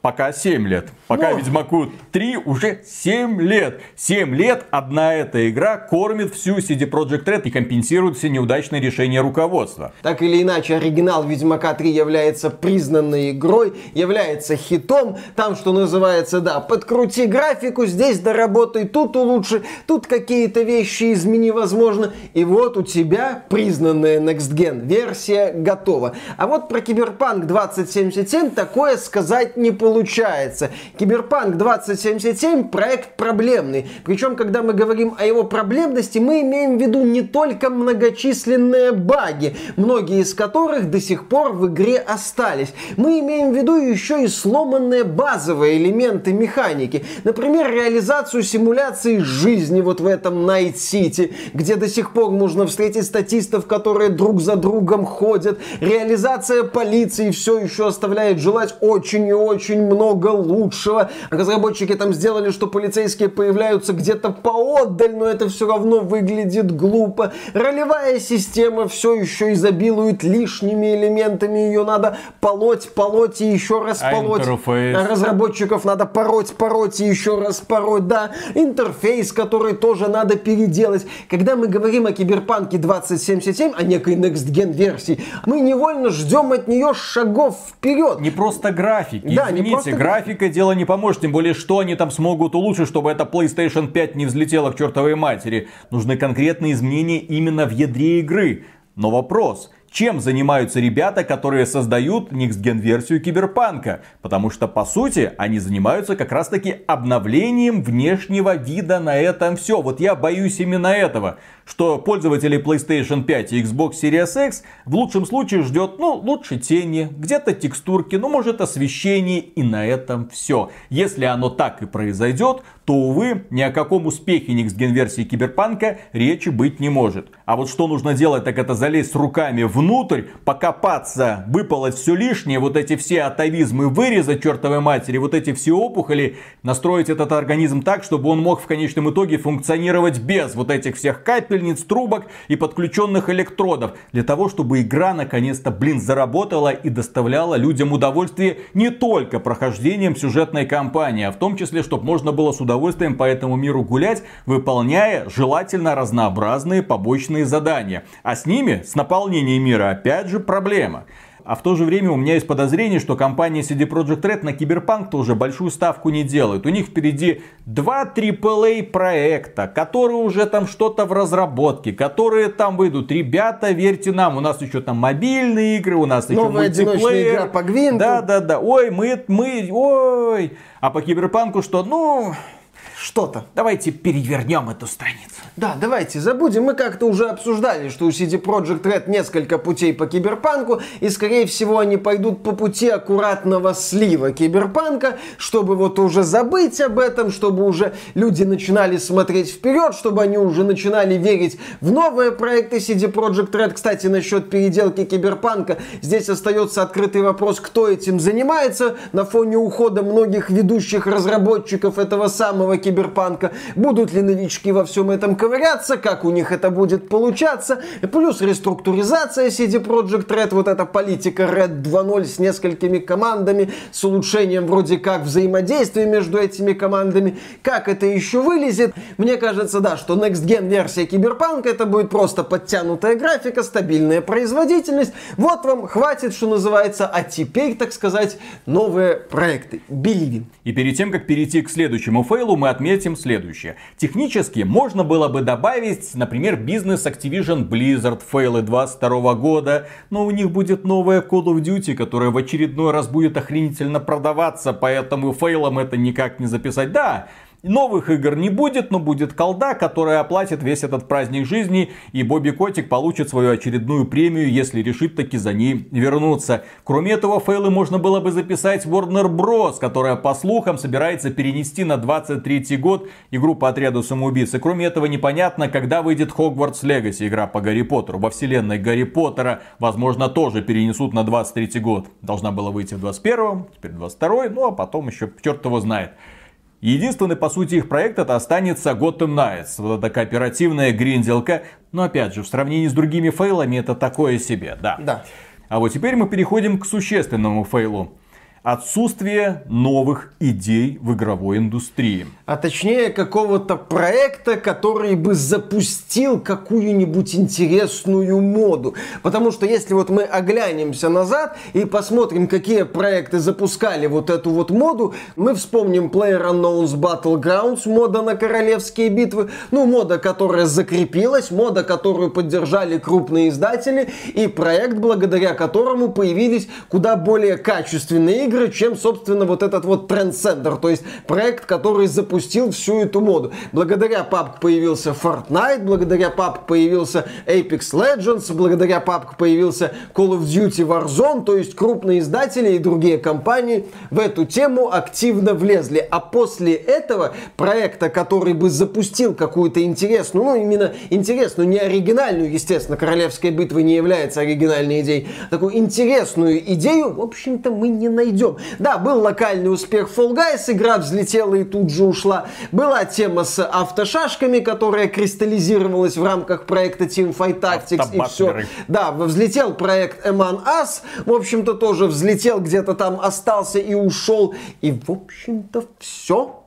Пока 7 лет. Пока Но... Ведьмаку 3 уже 7 лет. 7 лет одна эта игра кормит всю CD Projekt Red и компенсирует все неудачные решения руководства. Так или иначе, оригинал Ведьмака 3 является признанной игрой, является хитом. Там, что называется, да, подкрути графику, здесь доработай, тут улучши, тут какие-то вещи измени, возможно. И вот у тебя признанная Next Gen версия готова. А вот про Киберпанк 2077 такое сказать не получается. Киберпанк 2077 проект проблемный. Причем, когда мы говорим о его проблемности, мы имеем в виду не только многочисленные баги, многие из которых до сих пор в игре остались. Мы имеем в виду еще и сломанные базовые элементы механики. Например, реализацию симуляции жизни вот в этом City, где до сих пор можно встретить статистов, которые друг за другом ходят. Реализация полиции все еще оставляет желать очень и очень очень много лучшего. Разработчики там сделали, что полицейские появляются где-то поотдаль, но это все равно выглядит глупо. Ролевая система все еще изобилует лишними элементами, ее надо полоть, полоть и еще раз а полоть. А разработчиков надо пороть, пороть и еще раз пороть, да. Интерфейс, который тоже надо переделать. Когда мы говорим о Киберпанке 2077, о некой Next Gen версии, мы невольно ждем от нее шагов вперед. Не просто графики. Да, Извините, просто... графика дело не поможет, тем более, что они там смогут улучшить, чтобы эта PlayStation 5 не взлетела к чертовой матери. Нужны конкретные изменения именно в ядре игры. Но вопрос, чем занимаются ребята, которые создают Next Gen версию Киберпанка. Потому что, по сути, они занимаются как раз таки обновлением внешнего вида на этом все. Вот я боюсь именно этого что пользователи PlayStation 5 и Xbox Series X в лучшем случае ждет, ну, лучше тени, где-то текстурки, ну, может, освещение, и на этом все. Если оно так и произойдет, то, увы, ни о каком успехе Next Gen версии Киберпанка речи быть не может. А вот что нужно делать, так это залезть руками внутрь, покопаться, выпалоть все лишнее, вот эти все атовизмы вырезать чертовой матери, вот эти все опухоли, настроить этот организм так, чтобы он мог в конечном итоге функционировать без вот этих всех капель, капельниц, трубок и подключенных электродов. Для того, чтобы игра наконец-то, блин, заработала и доставляла людям удовольствие не только прохождением сюжетной кампании, а в том числе, чтобы можно было с удовольствием по этому миру гулять, выполняя желательно разнообразные побочные задания. А с ними, с наполнением мира, опять же проблема. А в то же время у меня есть подозрение, что компания CD Projekt Red на Киберпанк тоже большую ставку не делает. У них впереди два AAA проекта, которые уже там что-то в разработке, которые там выйдут. Ребята, верьте нам, у нас еще там мобильные игры, у нас еще Новая мультиплеер. игра по Гвинту. Да, да, да. Ой, мы, мы, ой. А по Киберпанку что? Ну, что-то. Давайте перевернем эту страницу. Да, давайте забудем. Мы как-то уже обсуждали, что у CD Projekt Red несколько путей по киберпанку, и скорее всего они пойдут по пути аккуратного слива киберпанка, чтобы вот уже забыть об этом, чтобы уже люди начинали смотреть вперед, чтобы они уже начинали верить в новые проекты CD Projekt Red. Кстати, насчет переделки киберпанка, здесь остается открытый вопрос, кто этим занимается на фоне ухода многих ведущих разработчиков этого самого киберпанка. Будут ли новички во всем этом ковыряться, как у них это будет получаться. Плюс реструктуризация CD Project Red, вот эта политика Red 2.0 с несколькими командами, с улучшением вроде как взаимодействия между этими командами. Как это еще вылезет? Мне кажется, да, что Next Gen версия Киберпанка это будет просто подтянутая графика, стабильная производительность. Вот вам хватит, что называется, а теперь, так сказать, новые проекты. Believe. И перед тем, как перейти к следующему фейлу, мы отметим следующее. Технически можно было бы добавить, например, бизнес Activision Blizzard фейлы 22 года, но у них будет новая Call of Duty, которая в очередной раз будет охренительно продаваться, поэтому фейлом это никак не записать. Да, Новых игр не будет, но будет колда, которая оплатит весь этот праздник жизни, и Бобби Котик получит свою очередную премию, если решит таки за ней вернуться. Кроме этого, фейлы можно было бы записать Warner Bros., которая, по слухам, собирается перенести на 23 год игру по отряду самоубийц. И кроме этого, непонятно, когда выйдет Hogwarts Legacy, игра по Гарри Поттеру. Во вселенной Гарри Поттера, возможно, тоже перенесут на 23 год. Должна была выйти в 21 теперь 22 ну а потом еще черт его знает. Единственный, по сути, их проект это останется Gotham Knights. Вот эта кооперативная гринделка. Но опять же, в сравнении с другими фейлами это такое себе, да. Да. А вот теперь мы переходим к существенному фейлу. Отсутствие новых идей в игровой индустрии. А точнее какого-то проекта, который бы запустил какую-нибудь интересную моду. Потому что если вот мы оглянемся назад и посмотрим, какие проекты запускали вот эту вот моду, мы вспомним PlayerUnknown's Battlegrounds, мода на королевские битвы, ну, мода, которая закрепилась, мода, которую поддержали крупные издатели, и проект, благодаря которому появились куда более качественные игры, чем, собственно, вот этот вот трендсендер, то есть проект, который запустил всю эту моду. Благодаря PUBG появился Fortnite, благодаря PUBG появился Apex Legends, благодаря PUBG появился Call of Duty Warzone, то есть крупные издатели и другие компании в эту тему активно влезли. А после этого проекта, который бы запустил какую-то интересную, ну именно интересную, не оригинальную, естественно, Королевская битва не является оригинальной идеей, такую интересную идею, в общем-то, мы не найдем найдем. Да, был локальный успех Fall Guys, игра взлетела и тут же ушла. Была тема с автошашками, которая кристаллизировалась в рамках проекта Teamfight Tactics и все. Да, взлетел проект Among Us, в общем-то тоже взлетел, где-то там остался и ушел. И, в общем-то, все.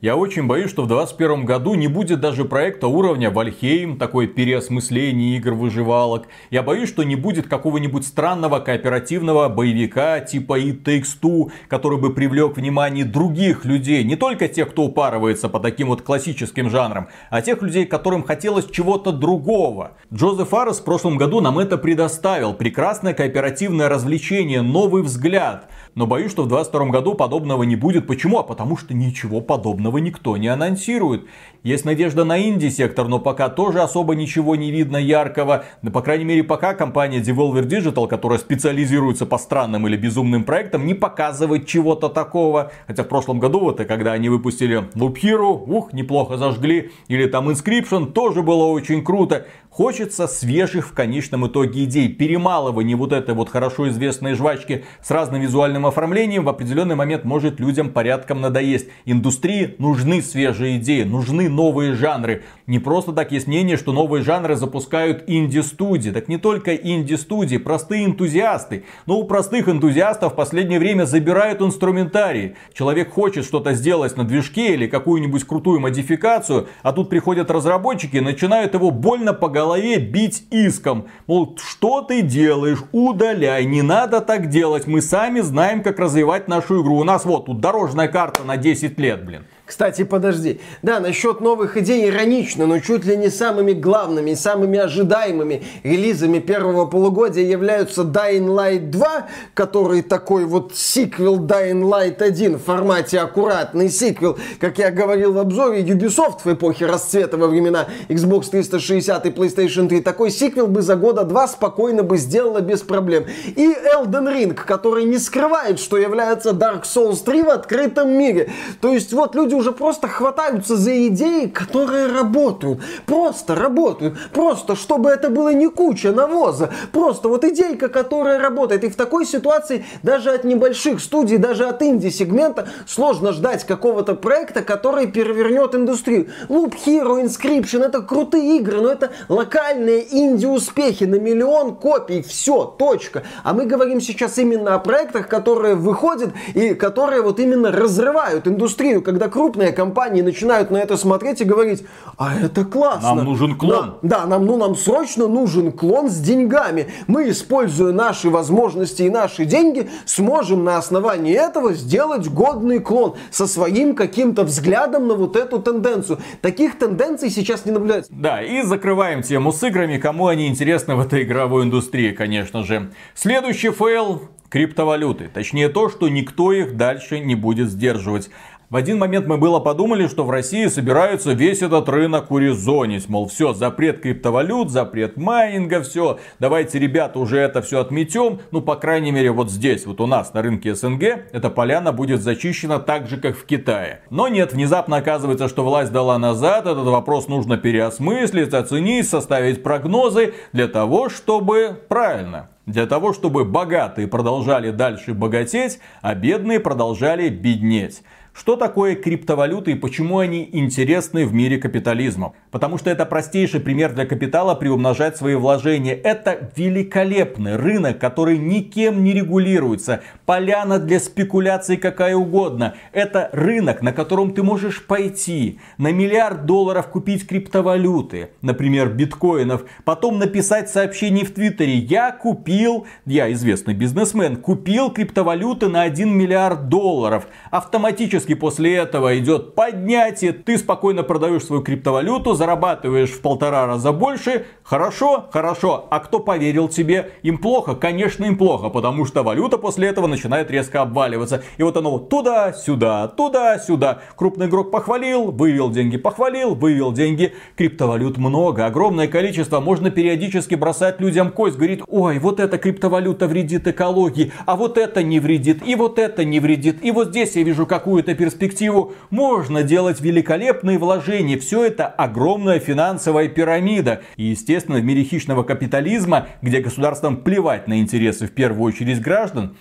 Я очень боюсь, что в 2021 году не будет даже проекта уровня Вальхейм, такое переосмысление игр выживалок. Я боюсь, что не будет какого-нибудь странного кооперативного боевика типа It Takes Two, который бы привлек внимание других людей, не только тех, кто упарывается по таким вот классическим жанрам, а тех людей, которым хотелось чего-то другого. Джозеф Арес в прошлом году нам это предоставил. Прекрасное кооперативное развлечение, новый взгляд. Но боюсь, что в 2022 году подобного не будет. Почему? А потому что ничего подобного никто не анонсирует. Есть надежда на инди-сектор, но пока тоже особо ничего не видно яркого. Но, по крайней мере, пока компания Devolver Digital, которая специализируется по странным или безумным проектам, не показывает чего-то такого. Хотя в прошлом году, вот, когда они выпустили Loop Hero, ух, неплохо зажгли. Или там Inscription, тоже было очень круто. Хочется свежих в конечном итоге идей, перемалывания вот этой вот хорошо известной жвачки с разным визуальным оформлением в определенный момент может людям порядком надоесть. Индустрии нужны свежие идеи, нужны новые жанры. Не просто так есть мнение, что новые жанры запускают инди-студии. Так не только инди-студии, простые энтузиасты. Но у простых энтузиастов в последнее время забирают инструментарий. Человек хочет что-то сделать на движке или какую-нибудь крутую модификацию, а тут приходят разработчики и начинают его больно по бить иском. Мол, что ты делаешь? Удаляй, не надо так делать. Мы сами знаем, как развивать нашу игру. У нас вот тут дорожная карта на 10 лет, блин. Кстати, подожди. Да, насчет новых идей иронично, но чуть ли не самыми главными, самыми ожидаемыми релизами первого полугодия являются Dying Light 2, который такой вот сиквел Dying Light 1 в формате аккуратный сиквел, как я говорил в обзоре, Ubisoft в эпохе расцвета во времена Xbox 360 и PlayStation 3. Такой сиквел бы за года два спокойно бы сделала без проблем. И Elden Ring, который не скрывает, что является Dark Souls 3 в открытом мире. То есть вот люди уже просто хватаются за идеи, которые работают. Просто работают. Просто, чтобы это было не куча навоза. Просто вот идейка, которая работает. И в такой ситуации даже от небольших студий, даже от инди-сегмента сложно ждать какого-то проекта, который перевернет индустрию. Loop Hero, Inscription, это крутые игры, но это локальные инди-успехи на миллион копий. Все, точка. А мы говорим сейчас именно о проектах, которые выходят и которые вот именно разрывают индустрию, когда крупные крупные компании начинают на это смотреть и говорить, а это классно. Нам нужен клон. Да, да нам, ну, нам срочно нужен клон с деньгами. Мы, используя наши возможности и наши деньги, сможем на основании этого сделать годный клон со своим каким-то взглядом на вот эту тенденцию. Таких тенденций сейчас не наблюдается. Да, и закрываем тему с играми, кому они интересны в этой игровой индустрии, конечно же. Следующий фейл криптовалюты. Точнее то, что никто их дальше не будет сдерживать. В один момент мы было подумали, что в России собираются весь этот рынок урезонить. Мол, все, запрет криптовалют, запрет майнинга, все. Давайте, ребята, уже это все отметем. Ну, по крайней мере, вот здесь, вот у нас на рынке СНГ, эта поляна будет зачищена так же, как в Китае. Но нет, внезапно оказывается, что власть дала назад. Этот вопрос нужно переосмыслить, оценить, составить прогнозы для того, чтобы правильно для того, чтобы богатые продолжали дальше богатеть, а бедные продолжали беднеть. Что такое криптовалюты и почему они интересны в мире капитализма? Потому что это простейший пример для капитала приумножать свои вложения. Это великолепный рынок, который никем не регулируется. Поляна для спекуляций какая угодно. Это рынок, на котором ты можешь пойти на миллиард долларов купить криптовалюты, например, биткоинов, потом написать сообщение в Твиттере. Я купил, я известный бизнесмен, купил криптовалюты на 1 миллиард долларов. Автоматически автоматически после этого идет поднятие, ты спокойно продаешь свою криптовалюту, зарабатываешь в полтора раза больше, хорошо, хорошо, а кто поверил тебе? Им плохо? Конечно им плохо, потому что валюта после этого начинает резко обваливаться. И вот оно вот туда-сюда, туда-сюда. Крупный игрок похвалил, вывел деньги, похвалил, вывел деньги. Криптовалют много, огромное количество, можно периодически бросать людям кость, говорит, ой, вот эта криптовалюта вредит экологии, а вот это не вредит, и вот это не вредит, и вот здесь я вижу какую-то перспективу можно делать великолепные вложения. Все это огромная финансовая пирамида. И, естественно, в мире хищного капитализма, где государствам плевать на интересы в первую очередь граждан,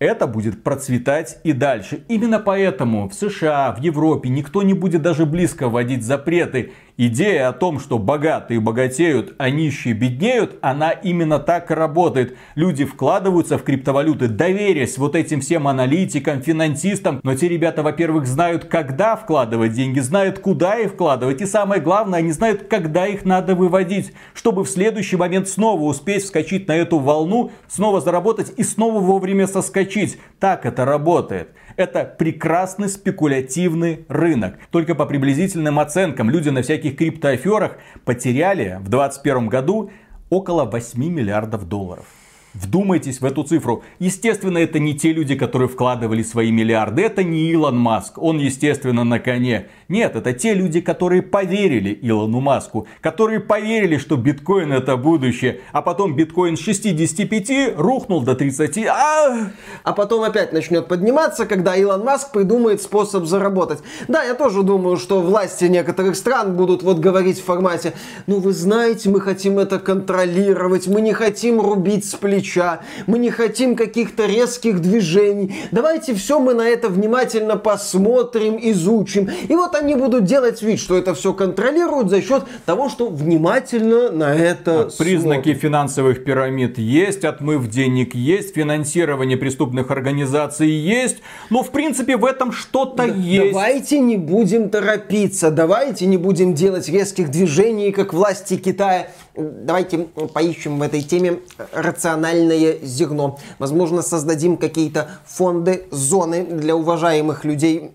это будет процветать и дальше. Именно поэтому в США, в Европе никто не будет даже близко вводить запреты. Идея о том, что богатые богатеют, а нищие беднеют, она именно так и работает. Люди вкладываются в криптовалюты, доверясь вот этим всем аналитикам, финансистам. Но те ребята, во-первых, знают, когда вкладывать деньги, знают, куда их вкладывать. И самое главное, они знают, когда их надо выводить, чтобы в следующий момент снова успеть вскочить на эту волну, снова заработать и снова вовремя соскочить. Так это работает. Это прекрасный спекулятивный рынок. Только по приблизительным оценкам люди на всяких криптоаферах потеряли в 2021 году около 8 миллиардов долларов. Вдумайтесь в эту цифру. Естественно, это не те люди, которые вкладывали свои миллиарды. Это не Илон Маск. Он, естественно, на коне. Нет, это те люди, которые поверили Илону Маску. Которые поверили, что биткоин это будущее. А потом биткоин с 65 рухнул до 30. А, а потом опять начнет подниматься, когда Илон Маск придумает способ заработать. Да, я тоже думаю, что власти некоторых стран будут вот говорить в формате, ну вы знаете, мы хотим это контролировать, мы не хотим рубить с плеч плеча, мы не хотим каких-то резких движений. Давайте все мы на это внимательно посмотрим, изучим. И вот они будут делать вид, что это все контролируют за счет того, что внимательно на это а Признаки финансовых пирамид есть, отмыв денег есть, финансирование преступных организаций есть. Но в принципе в этом что-то да, есть. Давайте не будем торопиться, давайте не будем делать резких движений, как власти Китая давайте поищем в этой теме рациональное зерно. Возможно, создадим какие-то фонды, зоны для уважаемых людей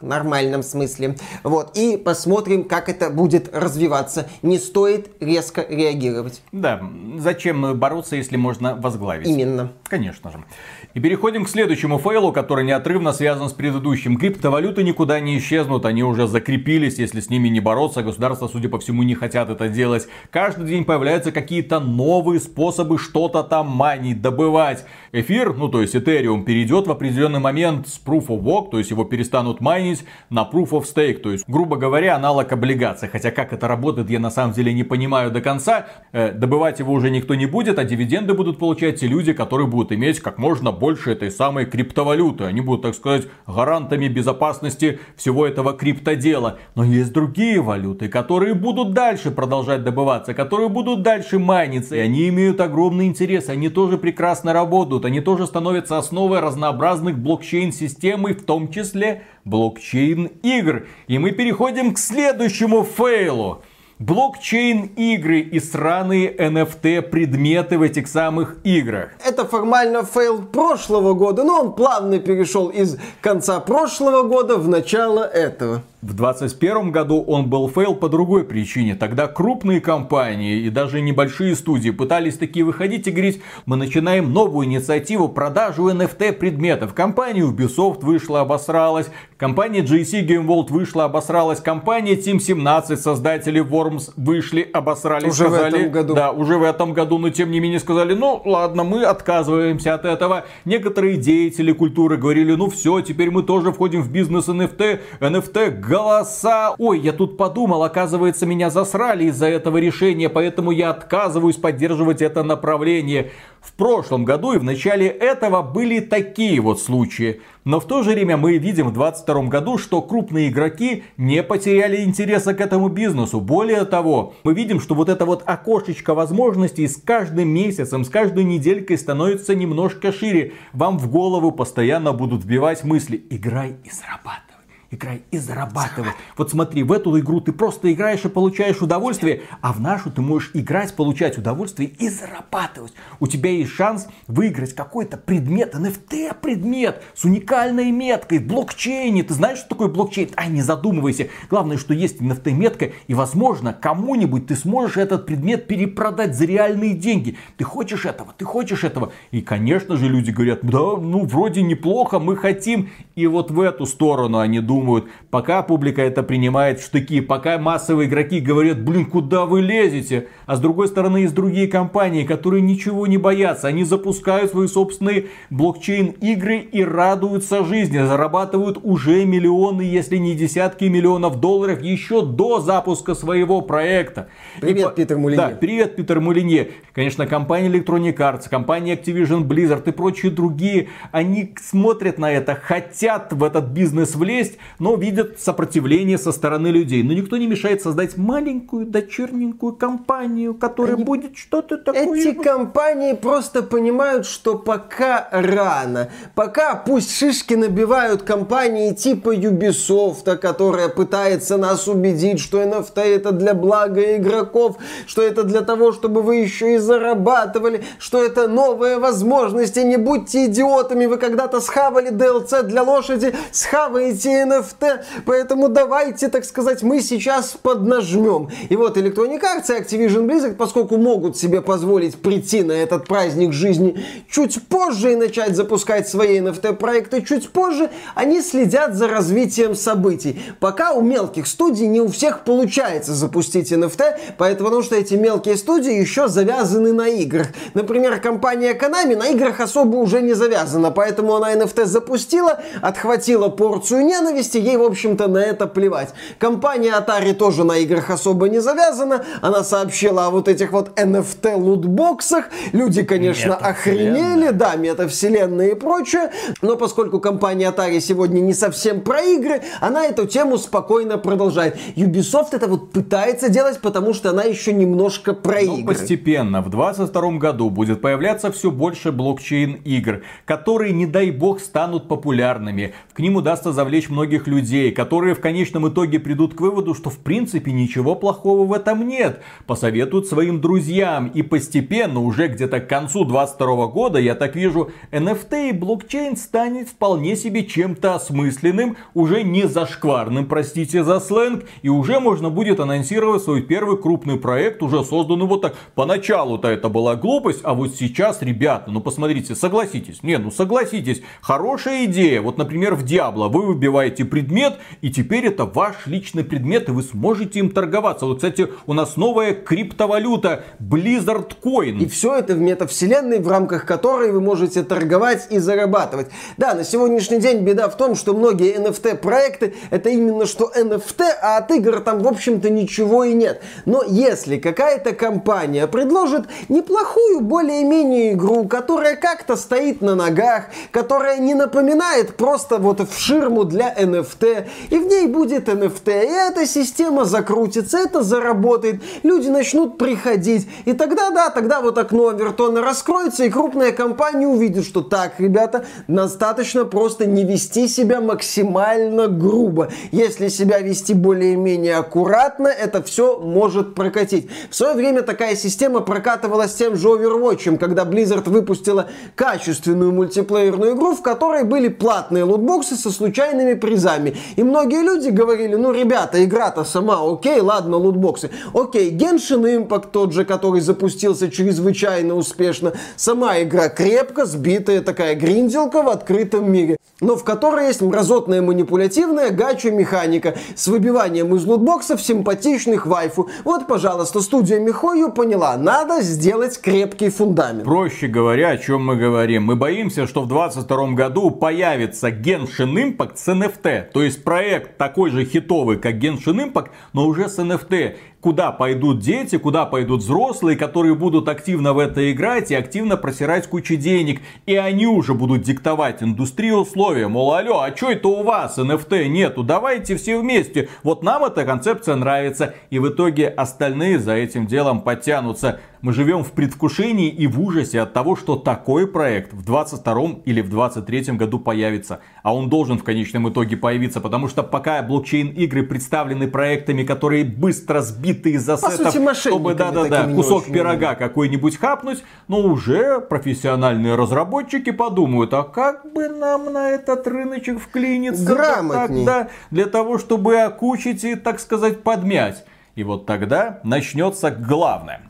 нормальном смысле. Вот. И посмотрим, как это будет развиваться. Не стоит резко реагировать. Да. Зачем бороться, если можно возглавить? Именно. Конечно же. И переходим к следующему фейлу, который неотрывно связан с предыдущим. Криптовалюты никуда не исчезнут, они уже закрепились, если с ними не бороться. Государства, судя по всему, не хотят это делать. Каждый день появляются какие-то новые способы что-то там манить, добывать. Эфир, ну то есть Ethereum, перейдет в определенный момент с Proof of Work, то есть его перестанут майнить, на Proof of Stake, то есть, грубо говоря, аналог облигаций. Хотя как это работает, я на самом деле не понимаю до конца. Э, добывать его уже никто не будет, а дивиденды будут получать те люди, которые будут иметь как можно больше этой самой криптовалюты. Они будут, так сказать, гарантами безопасности всего этого криптодела. Но есть другие валюты, которые будут дальше продолжать добываться, которые будут дальше майниться. И они имеют огромный интерес, они тоже прекрасно работают, они тоже становятся основой разнообразных блокчейн-систем, в том числе блокчейн-игр. И мы переходим к следующему фейлу блокчейн игры и сраные NFT предметы в этих самых играх. Это формально фейл прошлого года, но он плавно перешел из конца прошлого года в начало этого. В 2021 году он был фейл по другой причине. Тогда крупные компании и даже небольшие студии пытались такие выходить и говорить, мы начинаем новую инициативу продажу NFT предметов. Компания Ubisoft вышла, обосралась, компания GSC Game World вышла, обосралась, компания Team 17, создатели Worms вышли, обосрались, уже сказали, в этом году. да, уже в этом году, но тем не менее сказали, ну ладно, мы отказываемся от этого. Некоторые деятели культуры говорили, ну все, теперь мы тоже входим в бизнес NFT, NFT голоса. Ой, я тут подумал, оказывается, меня засрали из-за этого решения, поэтому я отказываюсь поддерживать это направление. В прошлом году и в начале этого были такие вот случаи. Но в то же время мы видим в 2022 году, что крупные игроки не потеряли интереса к этому бизнесу. Более того, мы видим, что вот это вот окошечко возможностей с каждым месяцем, с каждой неделькой становится немножко шире. Вам в голову постоянно будут вбивать мысли «играй и зарабатывай» играй и зарабатывай. Вот смотри, в эту игру ты просто играешь и получаешь удовольствие, а в нашу ты можешь играть, получать удовольствие и зарабатывать. У тебя есть шанс выиграть какой-то предмет, NFT предмет с уникальной меткой в блокчейне. Ты знаешь, что такое блокчейн? Ай, не задумывайся. Главное, что есть NFT метка и, возможно, кому-нибудь ты сможешь этот предмет перепродать за реальные деньги. Ты хочешь этого, ты хочешь этого. И, конечно же, люди говорят, да, ну, вроде неплохо, мы хотим. И вот в эту сторону они думают думают, пока публика это принимает в штыки, пока массовые игроки говорят, блин, куда вы лезете? А с другой стороны есть другие компании, которые ничего не боятся. Они запускают свои собственные блокчейн-игры и радуются жизни. Зарабатывают уже миллионы, если не десятки миллионов долларов еще до запуска своего проекта. Привет, и, Питер Мулинье. Да, привет, Питер Мулинье. Конечно, компания Electronic Arts, компания Activision Blizzard и прочие другие, они смотрят на это, хотят в этот бизнес влезть, но видят сопротивление со стороны людей. Но никто не мешает создать маленькую дочерненькую компанию, которая Они... будет что-то такое. Эти компании просто понимают, что пока рано. Пока пусть шишки набивают компании типа Ubisoft, которая пытается нас убедить, что NFT это для блага игроков, что это для того, чтобы вы еще и зарабатывали, что это новые возможности. Не будьте идиотами, вы когда-то схавали DLC для лошади, схаваете NFT NFT, поэтому давайте, так сказать, мы сейчас поднажмем. И вот Electronic Arts и Activision Blizzard, поскольку могут себе позволить прийти на этот праздник жизни чуть позже и начать запускать свои NFT-проекты чуть позже, они следят за развитием событий. Пока у мелких студий не у всех получается запустить NFT, потому что эти мелкие студии еще завязаны на играх. Например, компания Konami на играх особо уже не завязана, поэтому она NFT запустила, отхватила порцию ненависти, месте ей, в общем-то, на это плевать. Компания Atari тоже на играх особо не завязана. Она сообщила о вот этих вот NFT лутбоксах. Люди, конечно, охренели. Да, метавселенные и прочее. Но поскольку компания Atari сегодня не совсем про игры, она эту тему спокойно продолжает. Ubisoft это вот пытается делать, потому что она еще немножко про Но игры. постепенно. В 2022 году будет появляться все больше блокчейн игр, которые, не дай бог, станут популярными. К ним удастся завлечь многих многих людей, которые в конечном итоге придут к выводу, что в принципе ничего плохого в этом нет. Посоветуют своим друзьям. И постепенно, уже где-то к концу 2022 года, я так вижу, NFT и блокчейн станет вполне себе чем-то осмысленным, уже не зашкварным, простите за сленг, и уже можно будет анонсировать свой первый крупный проект, уже созданный вот так. Поначалу-то это была глупость, а вот сейчас, ребята, ну посмотрите, согласитесь, не, ну согласитесь, хорошая идея. Вот, например, в Diablo вы выбиваете предмет, и теперь это ваш личный предмет, и вы сможете им торговаться. Вот, кстати, у нас новая криптовалюта Blizzard Coin. И все это в метавселенной, в рамках которой вы можете торговать и зарабатывать. Да, на сегодняшний день беда в том, что многие NFT проекты это именно что NFT, а от игр там в общем-то ничего и нет. Но если какая-то компания предложит неплохую более-менее игру, которая как-то стоит на ногах, которая не напоминает просто вот в ширму для NFT, NFT, и в ней будет NFT, и эта система закрутится, это заработает, люди начнут приходить, и тогда, да, тогда вот окно Авертона раскроется, и крупная компания увидит, что так, ребята, достаточно просто не вести себя максимально грубо. Если себя вести более-менее аккуратно, это все может прокатить. В свое время такая система прокатывалась тем же Overwatch, когда Blizzard выпустила качественную мультиплеерную игру, в которой были платные лутбоксы со случайными призами слезами. И многие люди говорили, ну, ребята, игра-то сама, окей, ладно, лутбоксы. Окей, Genshin Impact тот же, который запустился чрезвычайно успешно. Сама игра крепко сбитая, такая гринделка в открытом мире. Но в которой есть мразотная манипулятивная гача-механика с выбиванием из лутбоксов симпатичных вайфу. Вот, пожалуйста, студия Михою поняла, надо сделать крепкий фундамент. Проще говоря, о чем мы говорим. Мы боимся, что в 2022 году появится Genshin Impact с NFT. То есть проект такой же хитовый, как Genshin Impact, но уже с NFT куда пойдут дети, куда пойдут взрослые, которые будут активно в это играть и активно просирать кучу денег. И они уже будут диктовать индустрии условия. Мол, алло, а что это у вас NFT нету? Давайте все вместе. Вот нам эта концепция нравится. И в итоге остальные за этим делом подтянутся. Мы живем в предвкушении и в ужасе от того, что такой проект в 22 или в 23 году появится. А он должен в конечном итоге появиться, потому что пока блокчейн-игры представлены проектами, которые быстро сбиты из ассетов, чтобы да-да-да, кусок пирога какой-нибудь хапнуть, но уже профессиональные разработчики подумают, а как бы нам на этот рыночек вклиниться Грамотней. тогда, для того, чтобы окучить и, так сказать, подмять. И вот тогда начнется главное.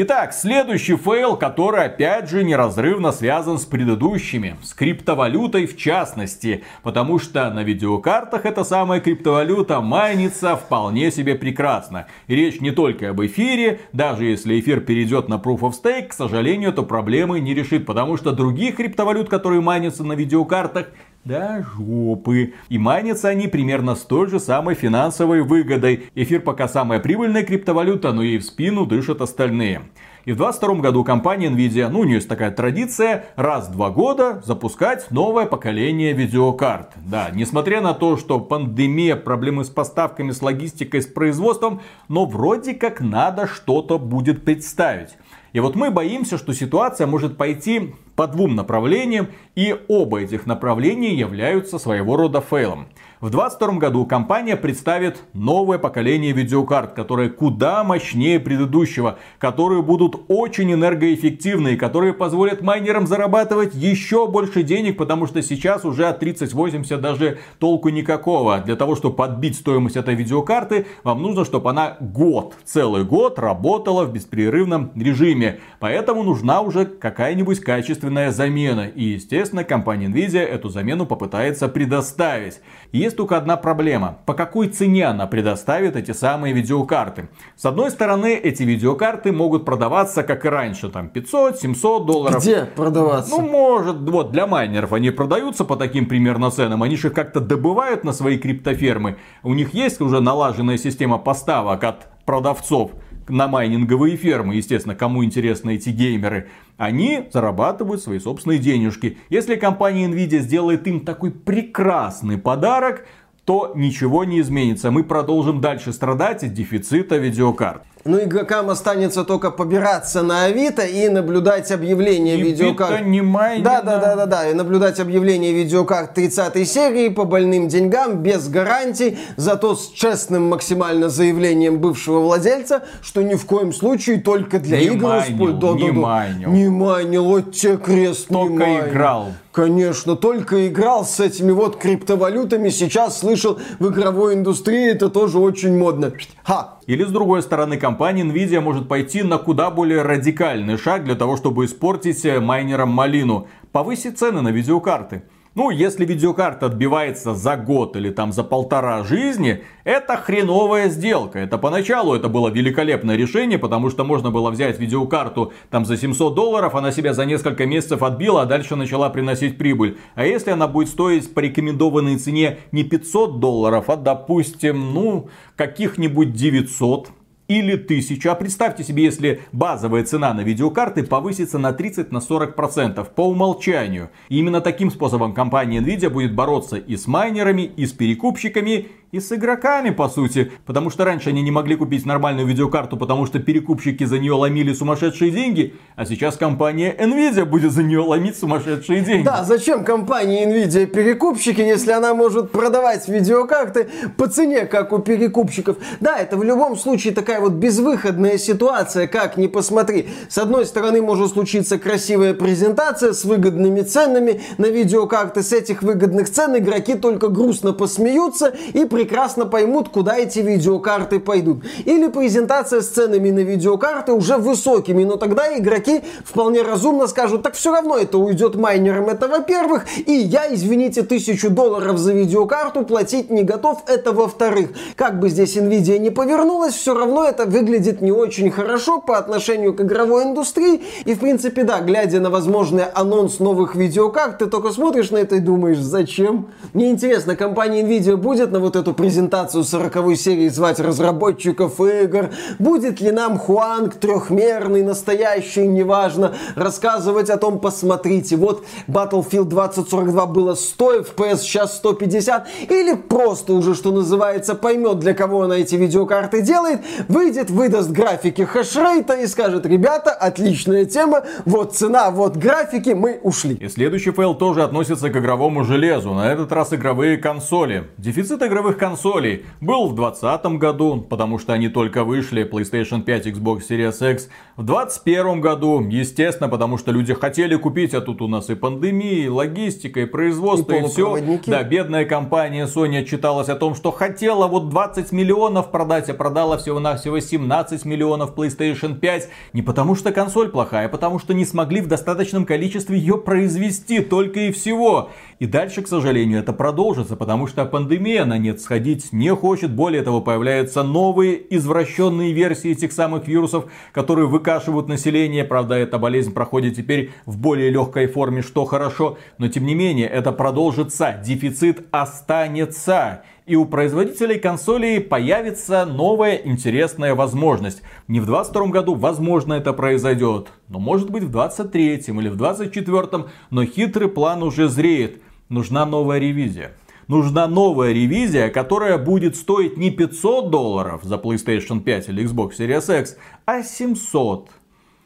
Итак, следующий фейл, который опять же неразрывно связан с предыдущими, с криптовалютой в частности, потому что на видеокартах эта самая криптовалюта майнится вполне себе прекрасно. И речь не только об эфире, даже если эфир перейдет на Proof of Stake, к сожалению, это проблемы не решит, потому что других криптовалют, которые майнятся на видеокартах, да жопы. И майнятся они примерно с той же самой финансовой выгодой. Эфир пока самая прибыльная криптовалюта, но и в спину дышат остальные. И в 2022 году компания Nvidia, ну у нее есть такая традиция, раз в два года запускать новое поколение видеокарт. Да, несмотря на то, что пандемия, проблемы с поставками, с логистикой, с производством, но вроде как надо что-то будет представить. И вот мы боимся, что ситуация может пойти по двум направлениям, и оба этих направления являются своего рода фейлом. В 2022 году компания представит новое поколение видеокарт, которое куда мощнее предыдущего, которые будут очень энергоэффективны, которые позволят майнерам зарабатывать еще больше денег, потому что сейчас уже от 3080 даже толку никакого. Для того, чтобы подбить стоимость этой видеокарты, вам нужно, чтобы она год, целый год работала в беспрерывном режиме. Поэтому нужна уже какая-нибудь качественная замена. И, естественно, компания Nvidia эту замену попытается предоставить. Есть только одна проблема. По какой цене она предоставит эти самые видеокарты? С одной стороны, эти видеокарты могут продаваться, как и раньше, там 500-700 долларов. Где продаваться? Ну, может, вот для майнеров они продаются по таким примерно ценам. Они же как-то добывают на свои криптофермы. У них есть уже налаженная система поставок от продавцов на майнинговые фермы, естественно, кому интересны эти геймеры, они зарабатывают свои собственные денежки. Если компания Nvidia сделает им такой прекрасный подарок, то ничего не изменится. Мы продолжим дальше страдать от дефицита видеокарт. Ну, игрокам останется только побираться на Авито и наблюдать объявление И видеокарт. не майнено. Да, да, да, да, да. И наблюдать объявление видеокарт 30 серии по больным деньгам, без гарантий, зато с честным максимально заявлением бывшего владельца, что ни в коем случае только для Не игр майнил. Да, не да, да. майнил. Не майнил, вот тебе крест не Только майнил. играл. Конечно, только играл с этими вот криптовалютами. Сейчас слышал в игровой индустрии это тоже очень модно. Ха! Или с другой стороны, компания Nvidia может пойти на куда более радикальный шаг для того, чтобы испортить э, майнерам малину. Повысить цены на видеокарты. Ну, если видеокарта отбивается за год или там за полтора жизни, это хреновая сделка. Это поначалу это было великолепное решение, потому что можно было взять видеокарту там за 700 долларов, она себя за несколько месяцев отбила, а дальше начала приносить прибыль. А если она будет стоить по рекомендованной цене не 500 долларов, а допустим, ну, каких-нибудь 900, или 1000. А представьте себе, если базовая цена на видеокарты повысится на 30-40% по умолчанию. И именно таким способом компания Nvidia будет бороться и с майнерами, и с перекупщиками, и с игроками, по сути. Потому что раньше они не могли купить нормальную видеокарту, потому что перекупщики за нее ломили сумасшедшие деньги. А сейчас компания Nvidia будет за нее ломить сумасшедшие деньги. Да, зачем компании Nvidia перекупщики, если она может продавать видеокарты по цене, как у перекупщиков? Да, это в любом случае такая вот безвыходная ситуация, как ни посмотри. С одной стороны может случиться красивая презентация с выгодными ценами на видеокарты. С этих выгодных цен игроки только грустно посмеются и прекрасно поймут, куда эти видеокарты пойдут. Или презентация с ценами на видеокарты уже высокими, но тогда игроки вполне разумно скажут, так все равно это уйдет майнерам, это во-первых, и я, извините, тысячу долларов за видеокарту платить не готов, это во-вторых. Как бы здесь Nvidia не повернулась, все равно это выглядит не очень хорошо по отношению к игровой индустрии, и в принципе, да, глядя на возможный анонс новых видеокарт, ты только смотришь на это и думаешь, зачем? Мне интересно, компания Nvidia будет на вот эту эту презентацию 40 серии звать разработчиков игр? Будет ли нам Хуанг трехмерный, настоящий, неважно, рассказывать о том, посмотрите, вот Battlefield 2042 было 100 FPS, сейчас 150, или просто уже, что называется, поймет, для кого она эти видеокарты делает, выйдет, выдаст графики хешрейта и скажет, ребята, отличная тема, вот цена, вот графики, мы ушли. И следующий фейл тоже относится к игровому железу, на этот раз игровые консоли. Дефицит игровых консолей был в 2020 году, потому что они только вышли, PlayStation 5, Xbox Series X. В 2021 году, естественно, потому что люди хотели купить, а тут у нас и пандемия, и логистика, и производство, и, и все. Да, бедная компания Sony отчиталась о том, что хотела вот 20 миллионов продать, а продала всего-навсего 17 миллионов PlayStation 5. Не потому что консоль плохая, а потому что не смогли в достаточном количестве ее произвести, только и всего. И дальше, к сожалению, это продолжится, потому что пандемия на нет сходить не хочет. Более того, появляются новые извращенные версии этих самых вирусов, которые выкашивают население. Правда, эта болезнь проходит теперь в более легкой форме, что хорошо. Но тем не менее, это продолжится. Дефицит останется. И у производителей консолей появится новая интересная возможность. Не в 22 году, возможно, это произойдет. Но может быть в 23 или в 24, но хитрый план уже зреет нужна новая ревизия. Нужна новая ревизия, которая будет стоить не 500 долларов за PlayStation 5 или Xbox Series X, а 700.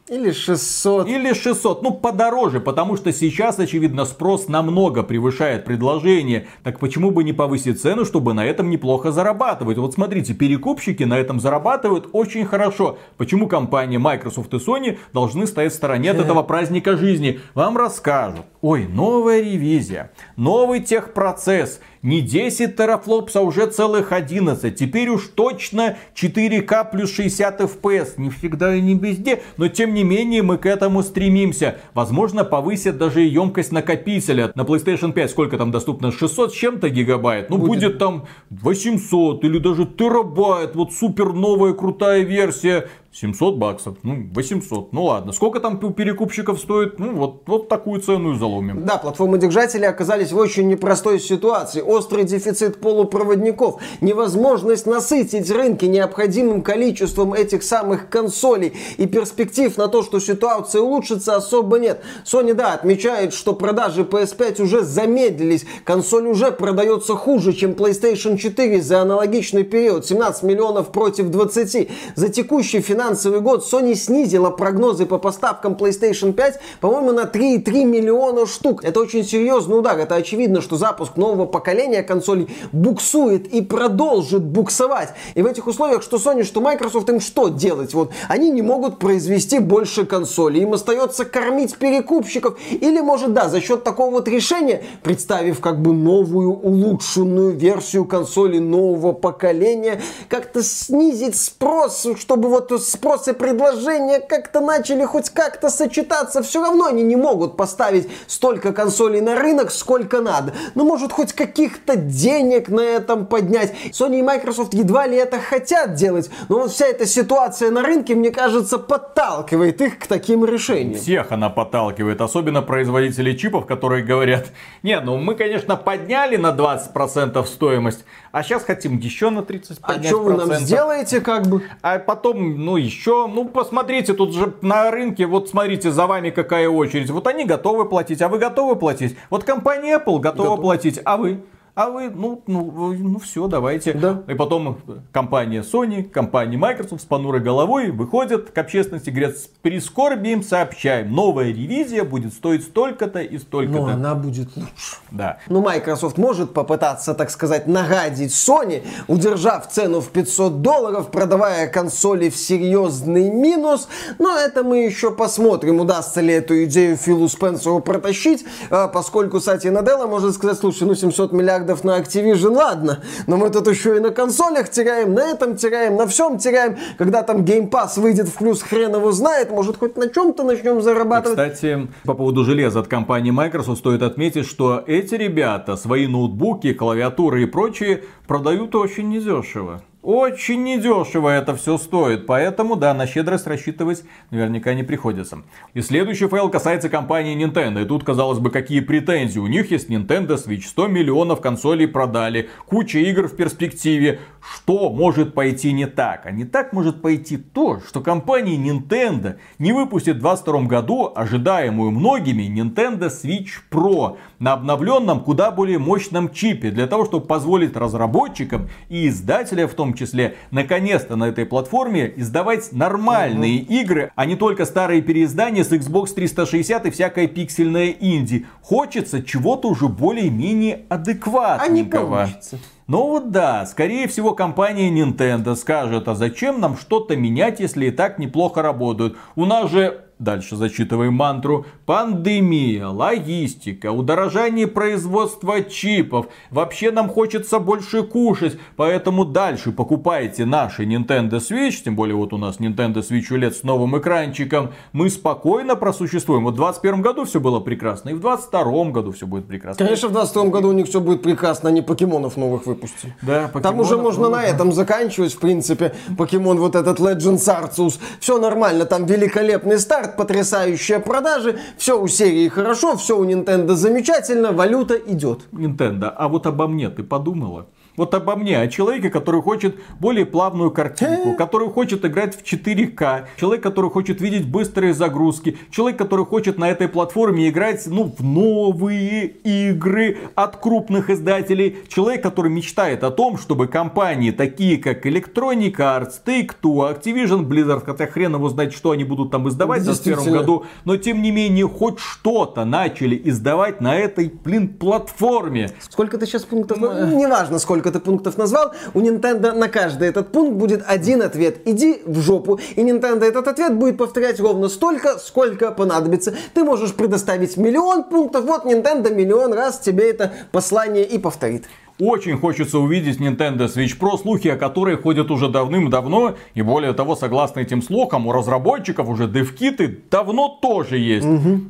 Или 600. Или 600. Ну, подороже, потому что сейчас, очевидно, спрос намного превышает предложение. Так почему бы не повысить цену, чтобы на этом неплохо зарабатывать? Вот смотрите, перекупщики на этом зарабатывают очень хорошо. Почему компании Microsoft и Sony должны стоять в стороне от этого праздника жизни? Вам расскажут. Ой, новая ревизия, новый техпроцесс – не 10 терафлопс, а уже целых 11. Теперь уж точно 4К плюс 60 FPS. Не всегда и не везде, но тем не менее мы к этому стремимся. Возможно, повысят даже емкость накопителя. На PlayStation 5 сколько там доступно? 600 с чем-то гигабайт? Ну, будет. будет там 800 или даже терабайт. Вот супер новая крутая версия. 700 баксов, ну 800, ну ладно. Сколько там у перекупщиков стоит? Ну вот, вот такую цену и заломим. Да, платформы-держатели оказались в очень непростой ситуации. Острый дефицит полупроводников, невозможность насытить рынки необходимым количеством этих самых консолей и перспектив на то, что ситуация улучшится, особо нет. Sony, да, отмечает, что продажи PS5 уже замедлились. Консоль уже продается хуже, чем PlayStation 4 за аналогичный период. 17 миллионов против 20. За текущий финансовый финансовый год Sony снизила прогнозы по поставкам PlayStation 5, по-моему, на 3,3 миллиона штук. Это очень серьезный удар. Это очевидно, что запуск нового поколения консолей буксует и продолжит буксовать. И в этих условиях, что Sony, что Microsoft, им что делать? Вот они не могут произвести больше консолей. Им остается кормить перекупщиков. Или, может, да, за счет такого вот решения, представив как бы новую улучшенную версию консоли нового поколения, как-то снизить спрос, чтобы вот спрос и предложение как-то начали хоть как-то сочетаться, все равно они не могут поставить столько консолей на рынок, сколько надо. Ну, может, хоть каких-то денег на этом поднять. Sony и Microsoft едва ли это хотят делать, но вот вся эта ситуация на рынке, мне кажется, подталкивает их к таким решениям. Всех она подталкивает, особенно производители чипов, которые говорят, не, ну мы, конечно, подняли на 20% стоимость, а сейчас хотим еще на 30 а что вы нам сделаете, как бы? А потом, ну еще, ну посмотрите, тут же на рынке, вот смотрите, за вами какая очередь. Вот они готовы платить, а вы готовы платить? Вот компания Apple готова Готов. платить, а вы? А вы, ну, ну, ну все, давайте. Да. И потом компания Sony, компания Microsoft с понурой головой выходят к общественности, говорят, с прискорбием сообщаем, новая ревизия будет стоить столько-то и столько-то. Но она будет лучше. Да. Ну, Microsoft может попытаться, так сказать, нагадить Sony, удержав цену в 500 долларов, продавая консоли в серьезный минус, но это мы еще посмотрим, удастся ли эту идею Филу Спенсеру протащить, а, поскольку Сати Наделла может сказать, слушай, ну 700 миллиардов на Activision, ладно, но мы тут еще и на консолях теряем, на этом теряем, на всем теряем, когда там Game Pass выйдет в плюс, хрен его знает, может хоть на чем-то начнем И, зарабатывать. кстати, по поводу железа от компании Microsoft стоит отметить, что эти ребята свои ноутбуки, клавиатуры и прочее продают очень недешево. Очень недешево это все стоит, поэтому, да, на щедрость рассчитывать наверняка не приходится. И следующий файл касается компании Nintendo. И тут, казалось бы, какие претензии. У них есть Nintendo Switch, 100 миллионов консолей продали, куча игр в перспективе. Что может пойти не так? А не так может пойти то, что компания Nintendo не выпустит в 2022 году ожидаемую многими Nintendo Switch Pro на обновленном, куда более мощном чипе, для того, чтобы позволить разработчикам и издателям в том числе, наконец-то на этой платформе издавать нормальные игры, а не только старые переиздания с Xbox 360 и всякое пиксельное инди. Хочется чего-то уже более-менее А не получится. Ну вот да, скорее всего компания Nintendo скажет, а зачем нам что-то менять, если и так неплохо работают. У нас же, дальше зачитываем мантру, пандемия, логистика, удорожание производства чипов. Вообще нам хочется больше кушать, поэтому дальше покупайте наши Nintendo Switch, тем более вот у нас Nintendo Switch OLED с новым экранчиком. Мы спокойно просуществуем. Вот в 2021 году все было прекрасно, и в 2022 году все будет прекрасно. Конечно, в 22 году у них все будет прекрасно, они покемонов новых выпустили. Да, Там уже можно на этом заканчивать, в принципе. Покемон вот этот Legends Arceus. Все нормально, там великолепный старт, потрясающие продажи. Все у серии хорошо, все у Nintendo замечательно, валюта идет. Nintendo, а вот обо мне ты подумала? Вот обо мне, о человеке, который хочет более плавную картинку, который хочет играть в 4К, человек, который хочет видеть быстрые загрузки, человек, который хочет на этой платформе играть ну, в новые игры от крупных издателей, человек, который мечтает о том, чтобы компании такие, как Electronic Arts, Take-Two, Activision, Blizzard, хотя хрен его знать, что они будут там издавать в 2021 Действительно. году, но тем не менее хоть что-то начали издавать на этой, блин, платформе. Сколько ты сейчас пунктов... Ну, неважно, сколько ты пунктов назвал, у Nintendo на каждый этот пункт будет один ответ. Иди в жопу. И Nintendo этот ответ будет повторять ровно столько, сколько понадобится. Ты можешь предоставить миллион пунктов, вот Nintendo миллион раз тебе это послание и повторит. Очень хочется увидеть Nintendo Switch Pro, слухи о которой ходят уже давным-давно. И более того, согласно этим слухам, у разработчиков уже девкиты давно тоже есть.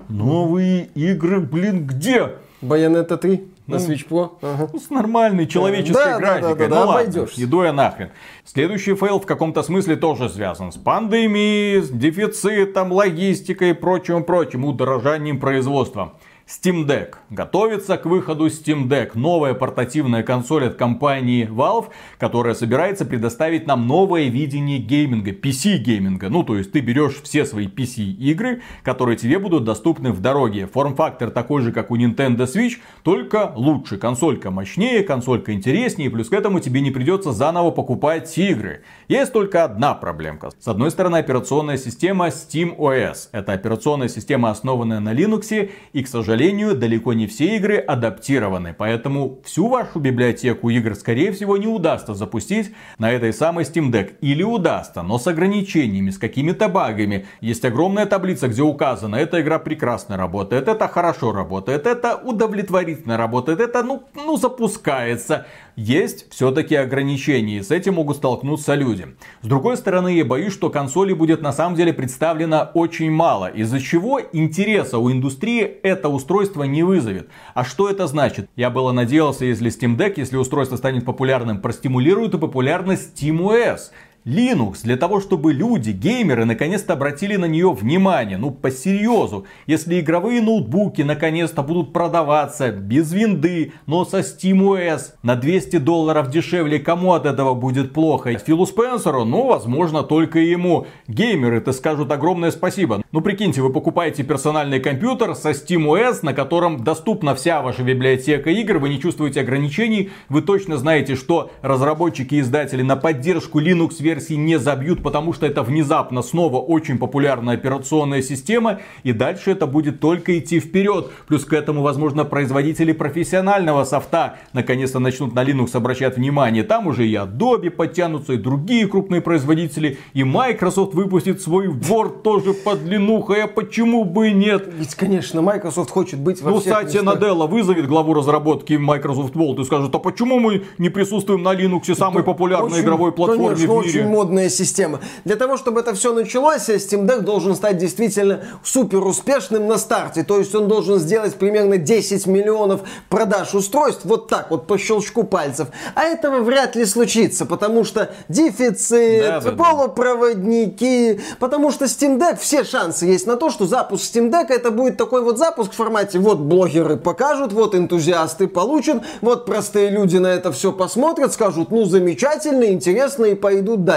Новые игры, блин, где? Bayonetta 3 на Switch Pro. Ага. Ну, с нормальной человеческой Да, да, графикой. да, да, ну да, ладно, обойдешься. иду я нахрен. Следующий фейл в каком-то смысле тоже связан с пандемией, с дефицитом, логистикой и прочим-прочим, удорожанием производства. Steam Deck. Готовится к выходу Steam Deck. Новая портативная консоль от компании Valve, которая собирается предоставить нам новое видение гейминга, PC-гейминга. Ну, то есть ты берешь все свои PC-игры, которые тебе будут доступны в дороге. Форм-фактор такой же, как у Nintendo Switch, только лучше. Консолька мощнее, консолька интереснее, плюс к этому тебе не придется заново покупать игры. Есть только одна проблемка. С одной стороны, операционная система SteamOS. Это операционная система, основанная на Linux, и, к сожалению, далеко не все игры адаптированы. Поэтому всю вашу библиотеку игр, скорее всего, не удастся запустить на этой самой Steam Deck. Или удастся, но с ограничениями, с какими-то багами. Есть огромная таблица, где указано, эта игра прекрасно работает, это хорошо работает, это удовлетворительно работает, это, ну, ну запускается. Есть все-таки ограничения, и с этим могут столкнуться люди. С другой стороны, я боюсь, что консолей будет на самом деле представлено очень мало, из-за чего интереса у индустрии это устройство не вызовет. А что это значит? Я было надеялся, если Steam Deck, если устройство станет популярным, простимулирует и популярность SteamOS. Linux для того, чтобы люди, геймеры, наконец-то обратили на нее внимание. Ну, по серьезу. Если игровые ноутбуки наконец-то будут продаваться без винды, но со SteamOS на 200 долларов дешевле, кому от этого будет плохо? Филу Спенсеру? Ну, возможно, только ему. Геймеры-то скажут огромное спасибо. Ну, прикиньте, вы покупаете персональный компьютер со SteamOS, на котором доступна вся ваша библиотека игр, вы не чувствуете ограничений, вы точно знаете, что разработчики и издатели на поддержку Linux версии не забьют, потому что это внезапно снова очень популярная операционная система, и дальше это будет только идти вперед. Плюс к этому, возможно, производители профессионального софта наконец-то начнут на Linux обращать внимание. Там уже и Adobe подтянутся, и другие крупные производители, и Microsoft выпустит свой Word тоже под Linux, а почему бы и нет? Ведь, конечно, Microsoft хочет быть во ну, всех местах. Наделла вызовет главу разработки Microsoft Word и скажет, а почему мы не присутствуем на Linux, самой популярной Очень- игровой платформе конечно, в мире? Очень модная система. Для того, чтобы это все началось, Steam Deck должен стать действительно супер успешным на старте. То есть он должен сделать примерно 10 миллионов продаж устройств вот так вот по щелчку пальцев. А этого вряд ли случится, потому что дефицит, Да, да, полупроводники, потому что Steam Deck, все шансы есть на то, что запуск Steam Deck это будет такой вот запуск в формате вот блогеры покажут, вот энтузиасты получат, вот простые люди на это все посмотрят, скажут, ну замечательно, интересно и пойдут дальше.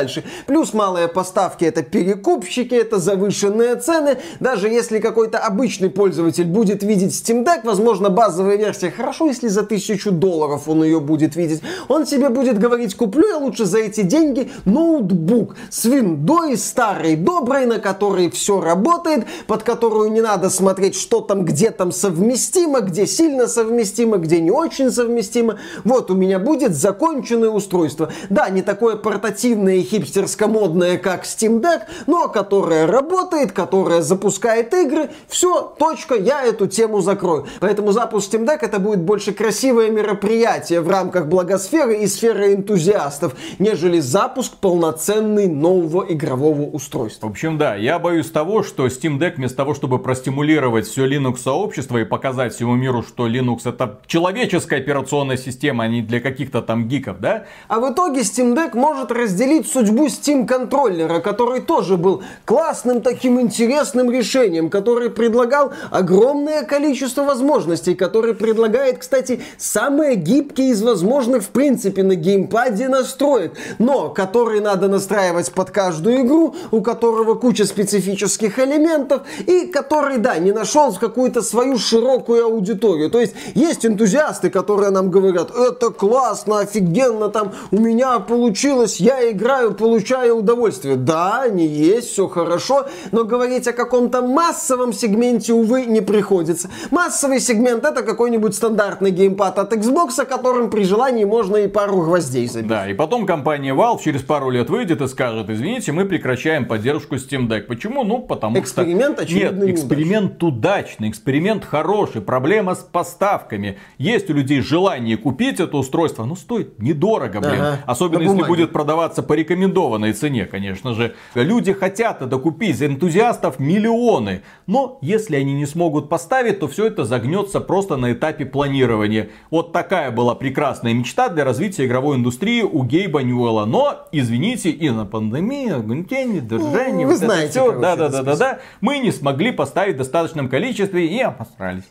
Плюс малые поставки это перекупщики, это завышенные цены. Даже если какой-то обычный пользователь будет видеть Steam Deck, возможно базовая версия, хорошо, если за тысячу долларов он ее будет видеть, он себе будет говорить, куплю я лучше за эти деньги ноутбук с виндой старой, доброй, на которой все работает, под которую не надо смотреть, что там, где там совместимо, где сильно совместимо, где не очень совместимо. Вот у меня будет законченное устройство. Да, не такое портативное хипстерско-модное, как Steam Deck, но которое работает, которое запускает игры. Все, точка, я эту тему закрою. Поэтому запуск Steam Deck это будет больше красивое мероприятие в рамках благосферы и сферы энтузиастов, нежели запуск полноценный нового игрового устройства. В общем, да, я боюсь того, что Steam Deck вместо того, чтобы простимулировать все Linux сообщество и показать всему миру, что Linux это человеческая операционная система, а не для каких-то там гиков, да? А в итоге Steam Deck может разделить судьбу Steam контроллера, который тоже был классным таким интересным решением, который предлагал огромное количество возможностей, который предлагает, кстати, самые гибкие из возможных в принципе на геймпаде настроек, но который надо настраивать под каждую игру, у которого куча специфических элементов и который, да, не нашел какую-то свою широкую аудиторию. То есть есть энтузиасты, которые нам говорят, это классно, офигенно, там у меня получилось, я играю, получаю удовольствие. Да, они есть, все хорошо, но говорить о каком-то массовом сегменте, увы, не приходится. Массовый сегмент это какой-нибудь стандартный геймпад от Xbox, которым при желании можно и пару гвоздей забить. Да, и потом компания Valve через пару лет выйдет и скажет, извините, мы прекращаем поддержку Steam Deck. Почему? Ну, потому Эксперимент, что... очевидно, Нет, эксперимент удачный, эксперимент хороший, проблема с поставками. Есть у людей желание купить это устройство, но стоит недорого, блин. Ага, Особенно если будет продаваться по рекомендованной цене, конечно же. Люди хотят это купить, энтузиастов миллионы. Но если они не смогут поставить, то все это загнется просто на этапе планирования. Вот такая была прекрасная мечта для развития игровой индустрии у Гейба Ньюэлла. Но, извините, и на пандемию, ограничения, удорожание, Ну, вы вот это знаете, всё, короче, да, да, этот да, да, да, мы не смогли поставить в достаточном количестве и обосрались.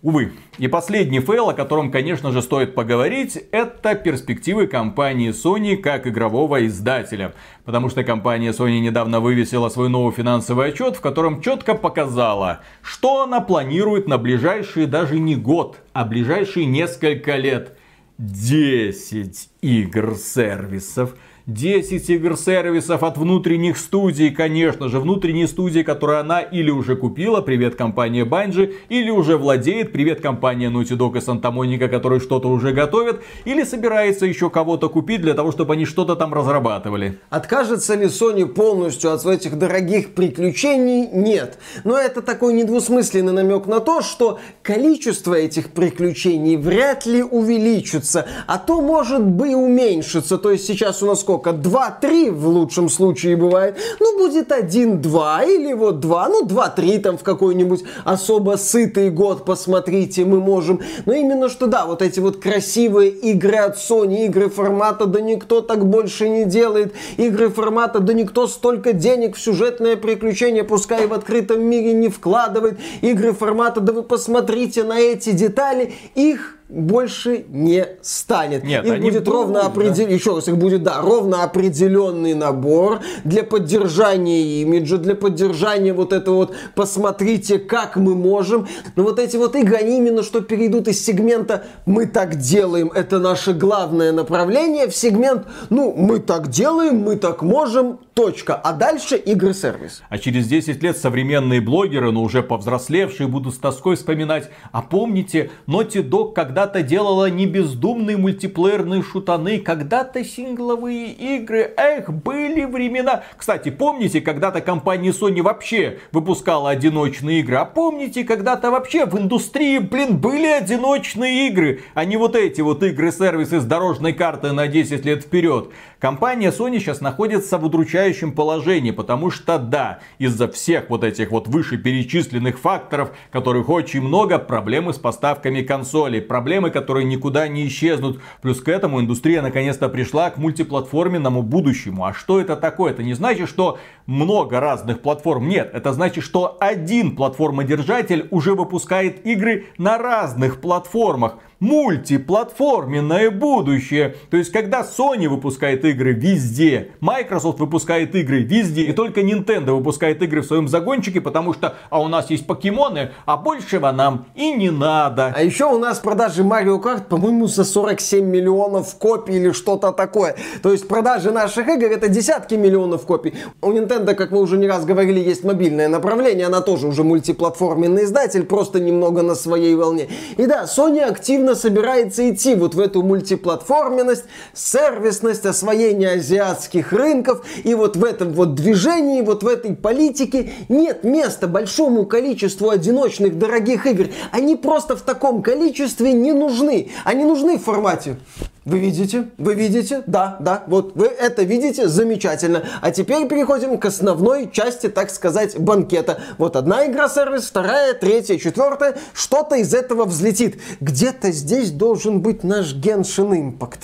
Увы. И последний фейл, о котором, конечно же, стоит поговорить, это перспективы компании Sony как игрового издателя. Потому что компания Sony недавно вывесила свой новый финансовый отчет, в котором четко показала, что она планирует на ближайшие даже не год, а ближайшие несколько лет. 10 игр-сервисов. 10 игр-сервисов от внутренних студий, конечно же. Внутренние студии, которые она или уже купила, привет компания Bungie, или уже владеет, привет компания Naughty Dog и Santa Monica, которые что-то уже готовят, или собирается еще кого-то купить для того, чтобы они что-то там разрабатывали. Откажется ли Sony полностью от этих дорогих приключений? Нет. Но это такой недвусмысленный намек на то, что количество этих приключений вряд ли увеличится, а то может бы и уменьшится. То есть сейчас у нас сколько? Сколько, 2-3 в лучшем случае бывает. Ну, будет 1-2 или вот 2, ну, 2-3 там в какой-нибудь особо сытый год, посмотрите, мы можем. Но именно что, да, вот эти вот красивые игры от Sony, игры формата, да никто так больше не делает, игры формата, да никто столько денег в сюжетное приключение, пускай в открытом мире не вкладывает, игры формата, да вы посмотрите на эти детали, их больше не станет. Нет, их будет будут, ровно да. определен... Еще раз, их будет, да, ровно определенный набор для поддержания имиджа, для поддержания вот этого вот «посмотрите, как мы можем». Но вот эти вот игры, они именно что перейдут из сегмента «мы так делаем, это наше главное направление» в сегмент «ну, мы так делаем, мы так можем, точка». А дальше игры-сервис. А через 10 лет современные блогеры, но уже повзрослевшие, будут с тоской вспоминать. А помните, Naughty Dog когда-то делала не бездумные мультиплеерные шутаны, когда-то сингловые игры. Эх, были времена. Кстати, помните, когда-то компания Sony вообще выпускала одиночные игры? А помните, когда-то вообще в индустрии, блин, были одиночные игры, а не вот эти вот игры-сервисы с дорожной картой на 10 лет вперед. Компания Sony сейчас находится в удручающем положении, потому что, да, из-за всех вот этих вот вышеперечисленных факторов, которых очень много, проблемы с поставками консолей, проблемы, которые никуда не исчезнут. Плюс к этому индустрия наконец-то пришла к мультиплатформенному будущему. А что это такое? Это не значит, что много разных платформ. Нет, это значит, что один платформодержатель уже выпускает игры на разных платформах мультиплатформенное будущее. То есть, когда Sony выпускает игры везде, Microsoft выпускает игры везде, и только Nintendo выпускает игры в своем загончике, потому что, а у нас есть покемоны, а большего нам и не надо. А еще у нас продажи Mario Kart, по-моему, за 47 миллионов копий или что-то такое. То есть продажи наших игр это десятки миллионов копий. У Nintendo, как мы уже не раз говорили, есть мобильное направление, она тоже уже мультиплатформенный издатель, просто немного на своей волне. И да, Sony активно собирается идти вот в эту мультиплатформенность, сервисность, освоение азиатских рынков. И вот в этом вот движении, вот в этой политике нет места большому количеству одиночных дорогих игр. Они просто в таком количестве не нужны. Они нужны в формате вы видите? Вы видите? Да, да, вот вы это видите, замечательно. А теперь переходим к основной части, так сказать, банкета. Вот одна игра-сервис, вторая, третья, четвертая. Что-то из этого взлетит. Где-то здесь должен быть наш Genshin Impact.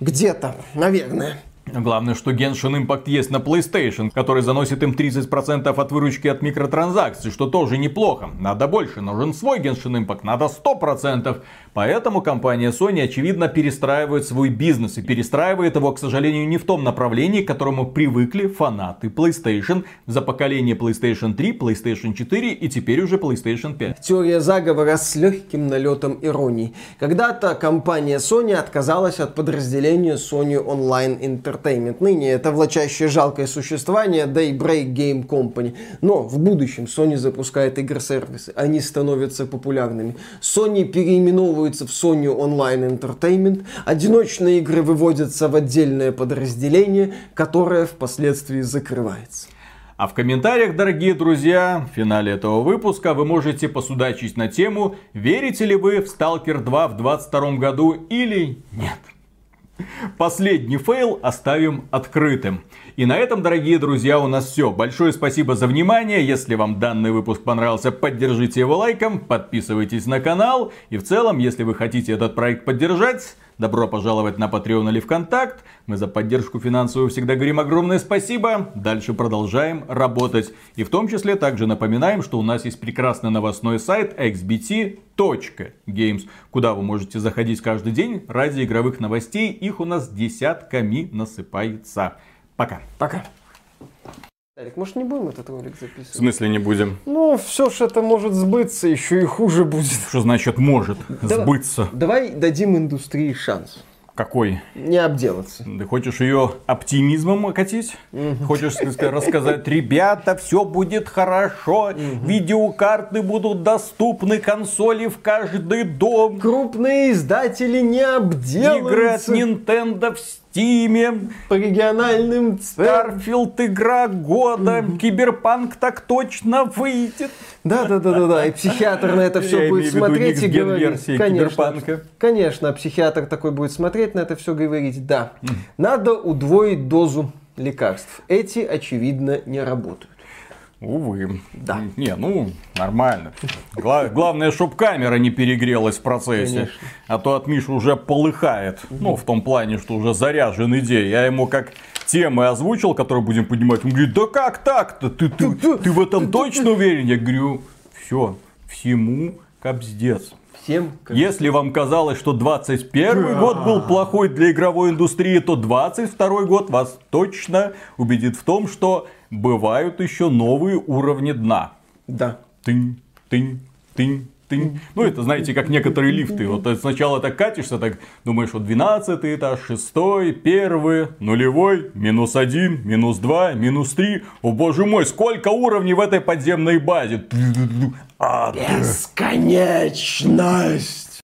Где-то, наверное. Главное, что Genshin Impact есть на PlayStation, который заносит им 30% от выручки от микротранзакций, что тоже неплохо. Надо больше, нужен свой Genshin Impact, надо 100%. Поэтому компания Sony, очевидно, перестраивает свой бизнес. И перестраивает его, к сожалению, не в том направлении, к которому привыкли фанаты PlayStation за поколение PlayStation 3, PlayStation 4 и теперь уже PlayStation 5. Теория заговора с легким налетом иронии. Когда-то компания Sony отказалась от подразделения Sony Online Entertainment. Ныне это влачащее жалкое существование Daybreak Game Company. Но в будущем Sony запускает игр-сервисы. Они становятся популярными. Sony переименовывается в Sony Online Entertainment. Одиночные игры выводятся в отдельное подразделение, которое впоследствии закрывается. А в комментариях, дорогие друзья, в финале этого выпуска вы можете посудачить на тему, верите ли вы в Stalker 2 в 2022 году или нет. Последний фейл оставим открытым. И на этом, дорогие друзья, у нас все. Большое спасибо за внимание. Если вам данный выпуск понравился, поддержите его лайком, подписывайтесь на канал. И в целом, если вы хотите этот проект поддержать, добро пожаловать на Patreon или ВКонтакт. Мы за поддержку финансовую всегда говорим огромное спасибо. Дальше продолжаем работать. И в том числе также напоминаем, что у нас есть прекрасный новостной сайт xbt.games, куда вы можете заходить каждый день ради игровых новостей. Их у нас десятками насыпается. Пока. Пока. Эрик, может не будем этот ролик В записывать? смысле не будем? Ну, все ж это может сбыться, еще и хуже будет. Что значит может Давай- сбыться? Давай дадим индустрии шанс. Какой? Не обделаться. Ты хочешь ее оптимизмом окатить? Хочешь так сказать, рассказать, ребята, все будет хорошо, видеокарты будут доступны, консоли в каждый дом, Крупные издатели не игры от обделаются. Nintendo в Стиме. По региональным Старфилд игра года. Киберпанк так точно выйдет. Да, да, да, да, да. И психиатр на это все Я будет смотреть и говорить. Конечно, конечно, психиатр такой будет смотреть на это все говорить. Да, надо удвоить дозу лекарств. Эти, очевидно, не работают. Увы. Да. Не, ну, нормально. Гла- главное, чтобы камера не перегрелась в процессе. Конечно. А то от Миши уже полыхает. Ну, в том плане, что уже заряжен идеей. Я ему как темы озвучил, которые будем поднимать. Он говорит, да как так-то? Ты, ты, ты в этом точно уверен? Я говорю, все, всему капздец. Всем как- Если вам казалось, что 21 год был плохой для игровой индустрии, то 22 год вас точно убедит в том, что бывают еще новые уровни дна. Да. Тынь, тынь, тынь, тынь. Ну, это, знаете, как некоторые лифты. Вот сначала так катишься, так думаешь, вот 12 этаж, 6, 1, нулевой, минус 1, минус 2, минус 3. О боже мой, сколько уровней в этой подземной базе. Бесконечность.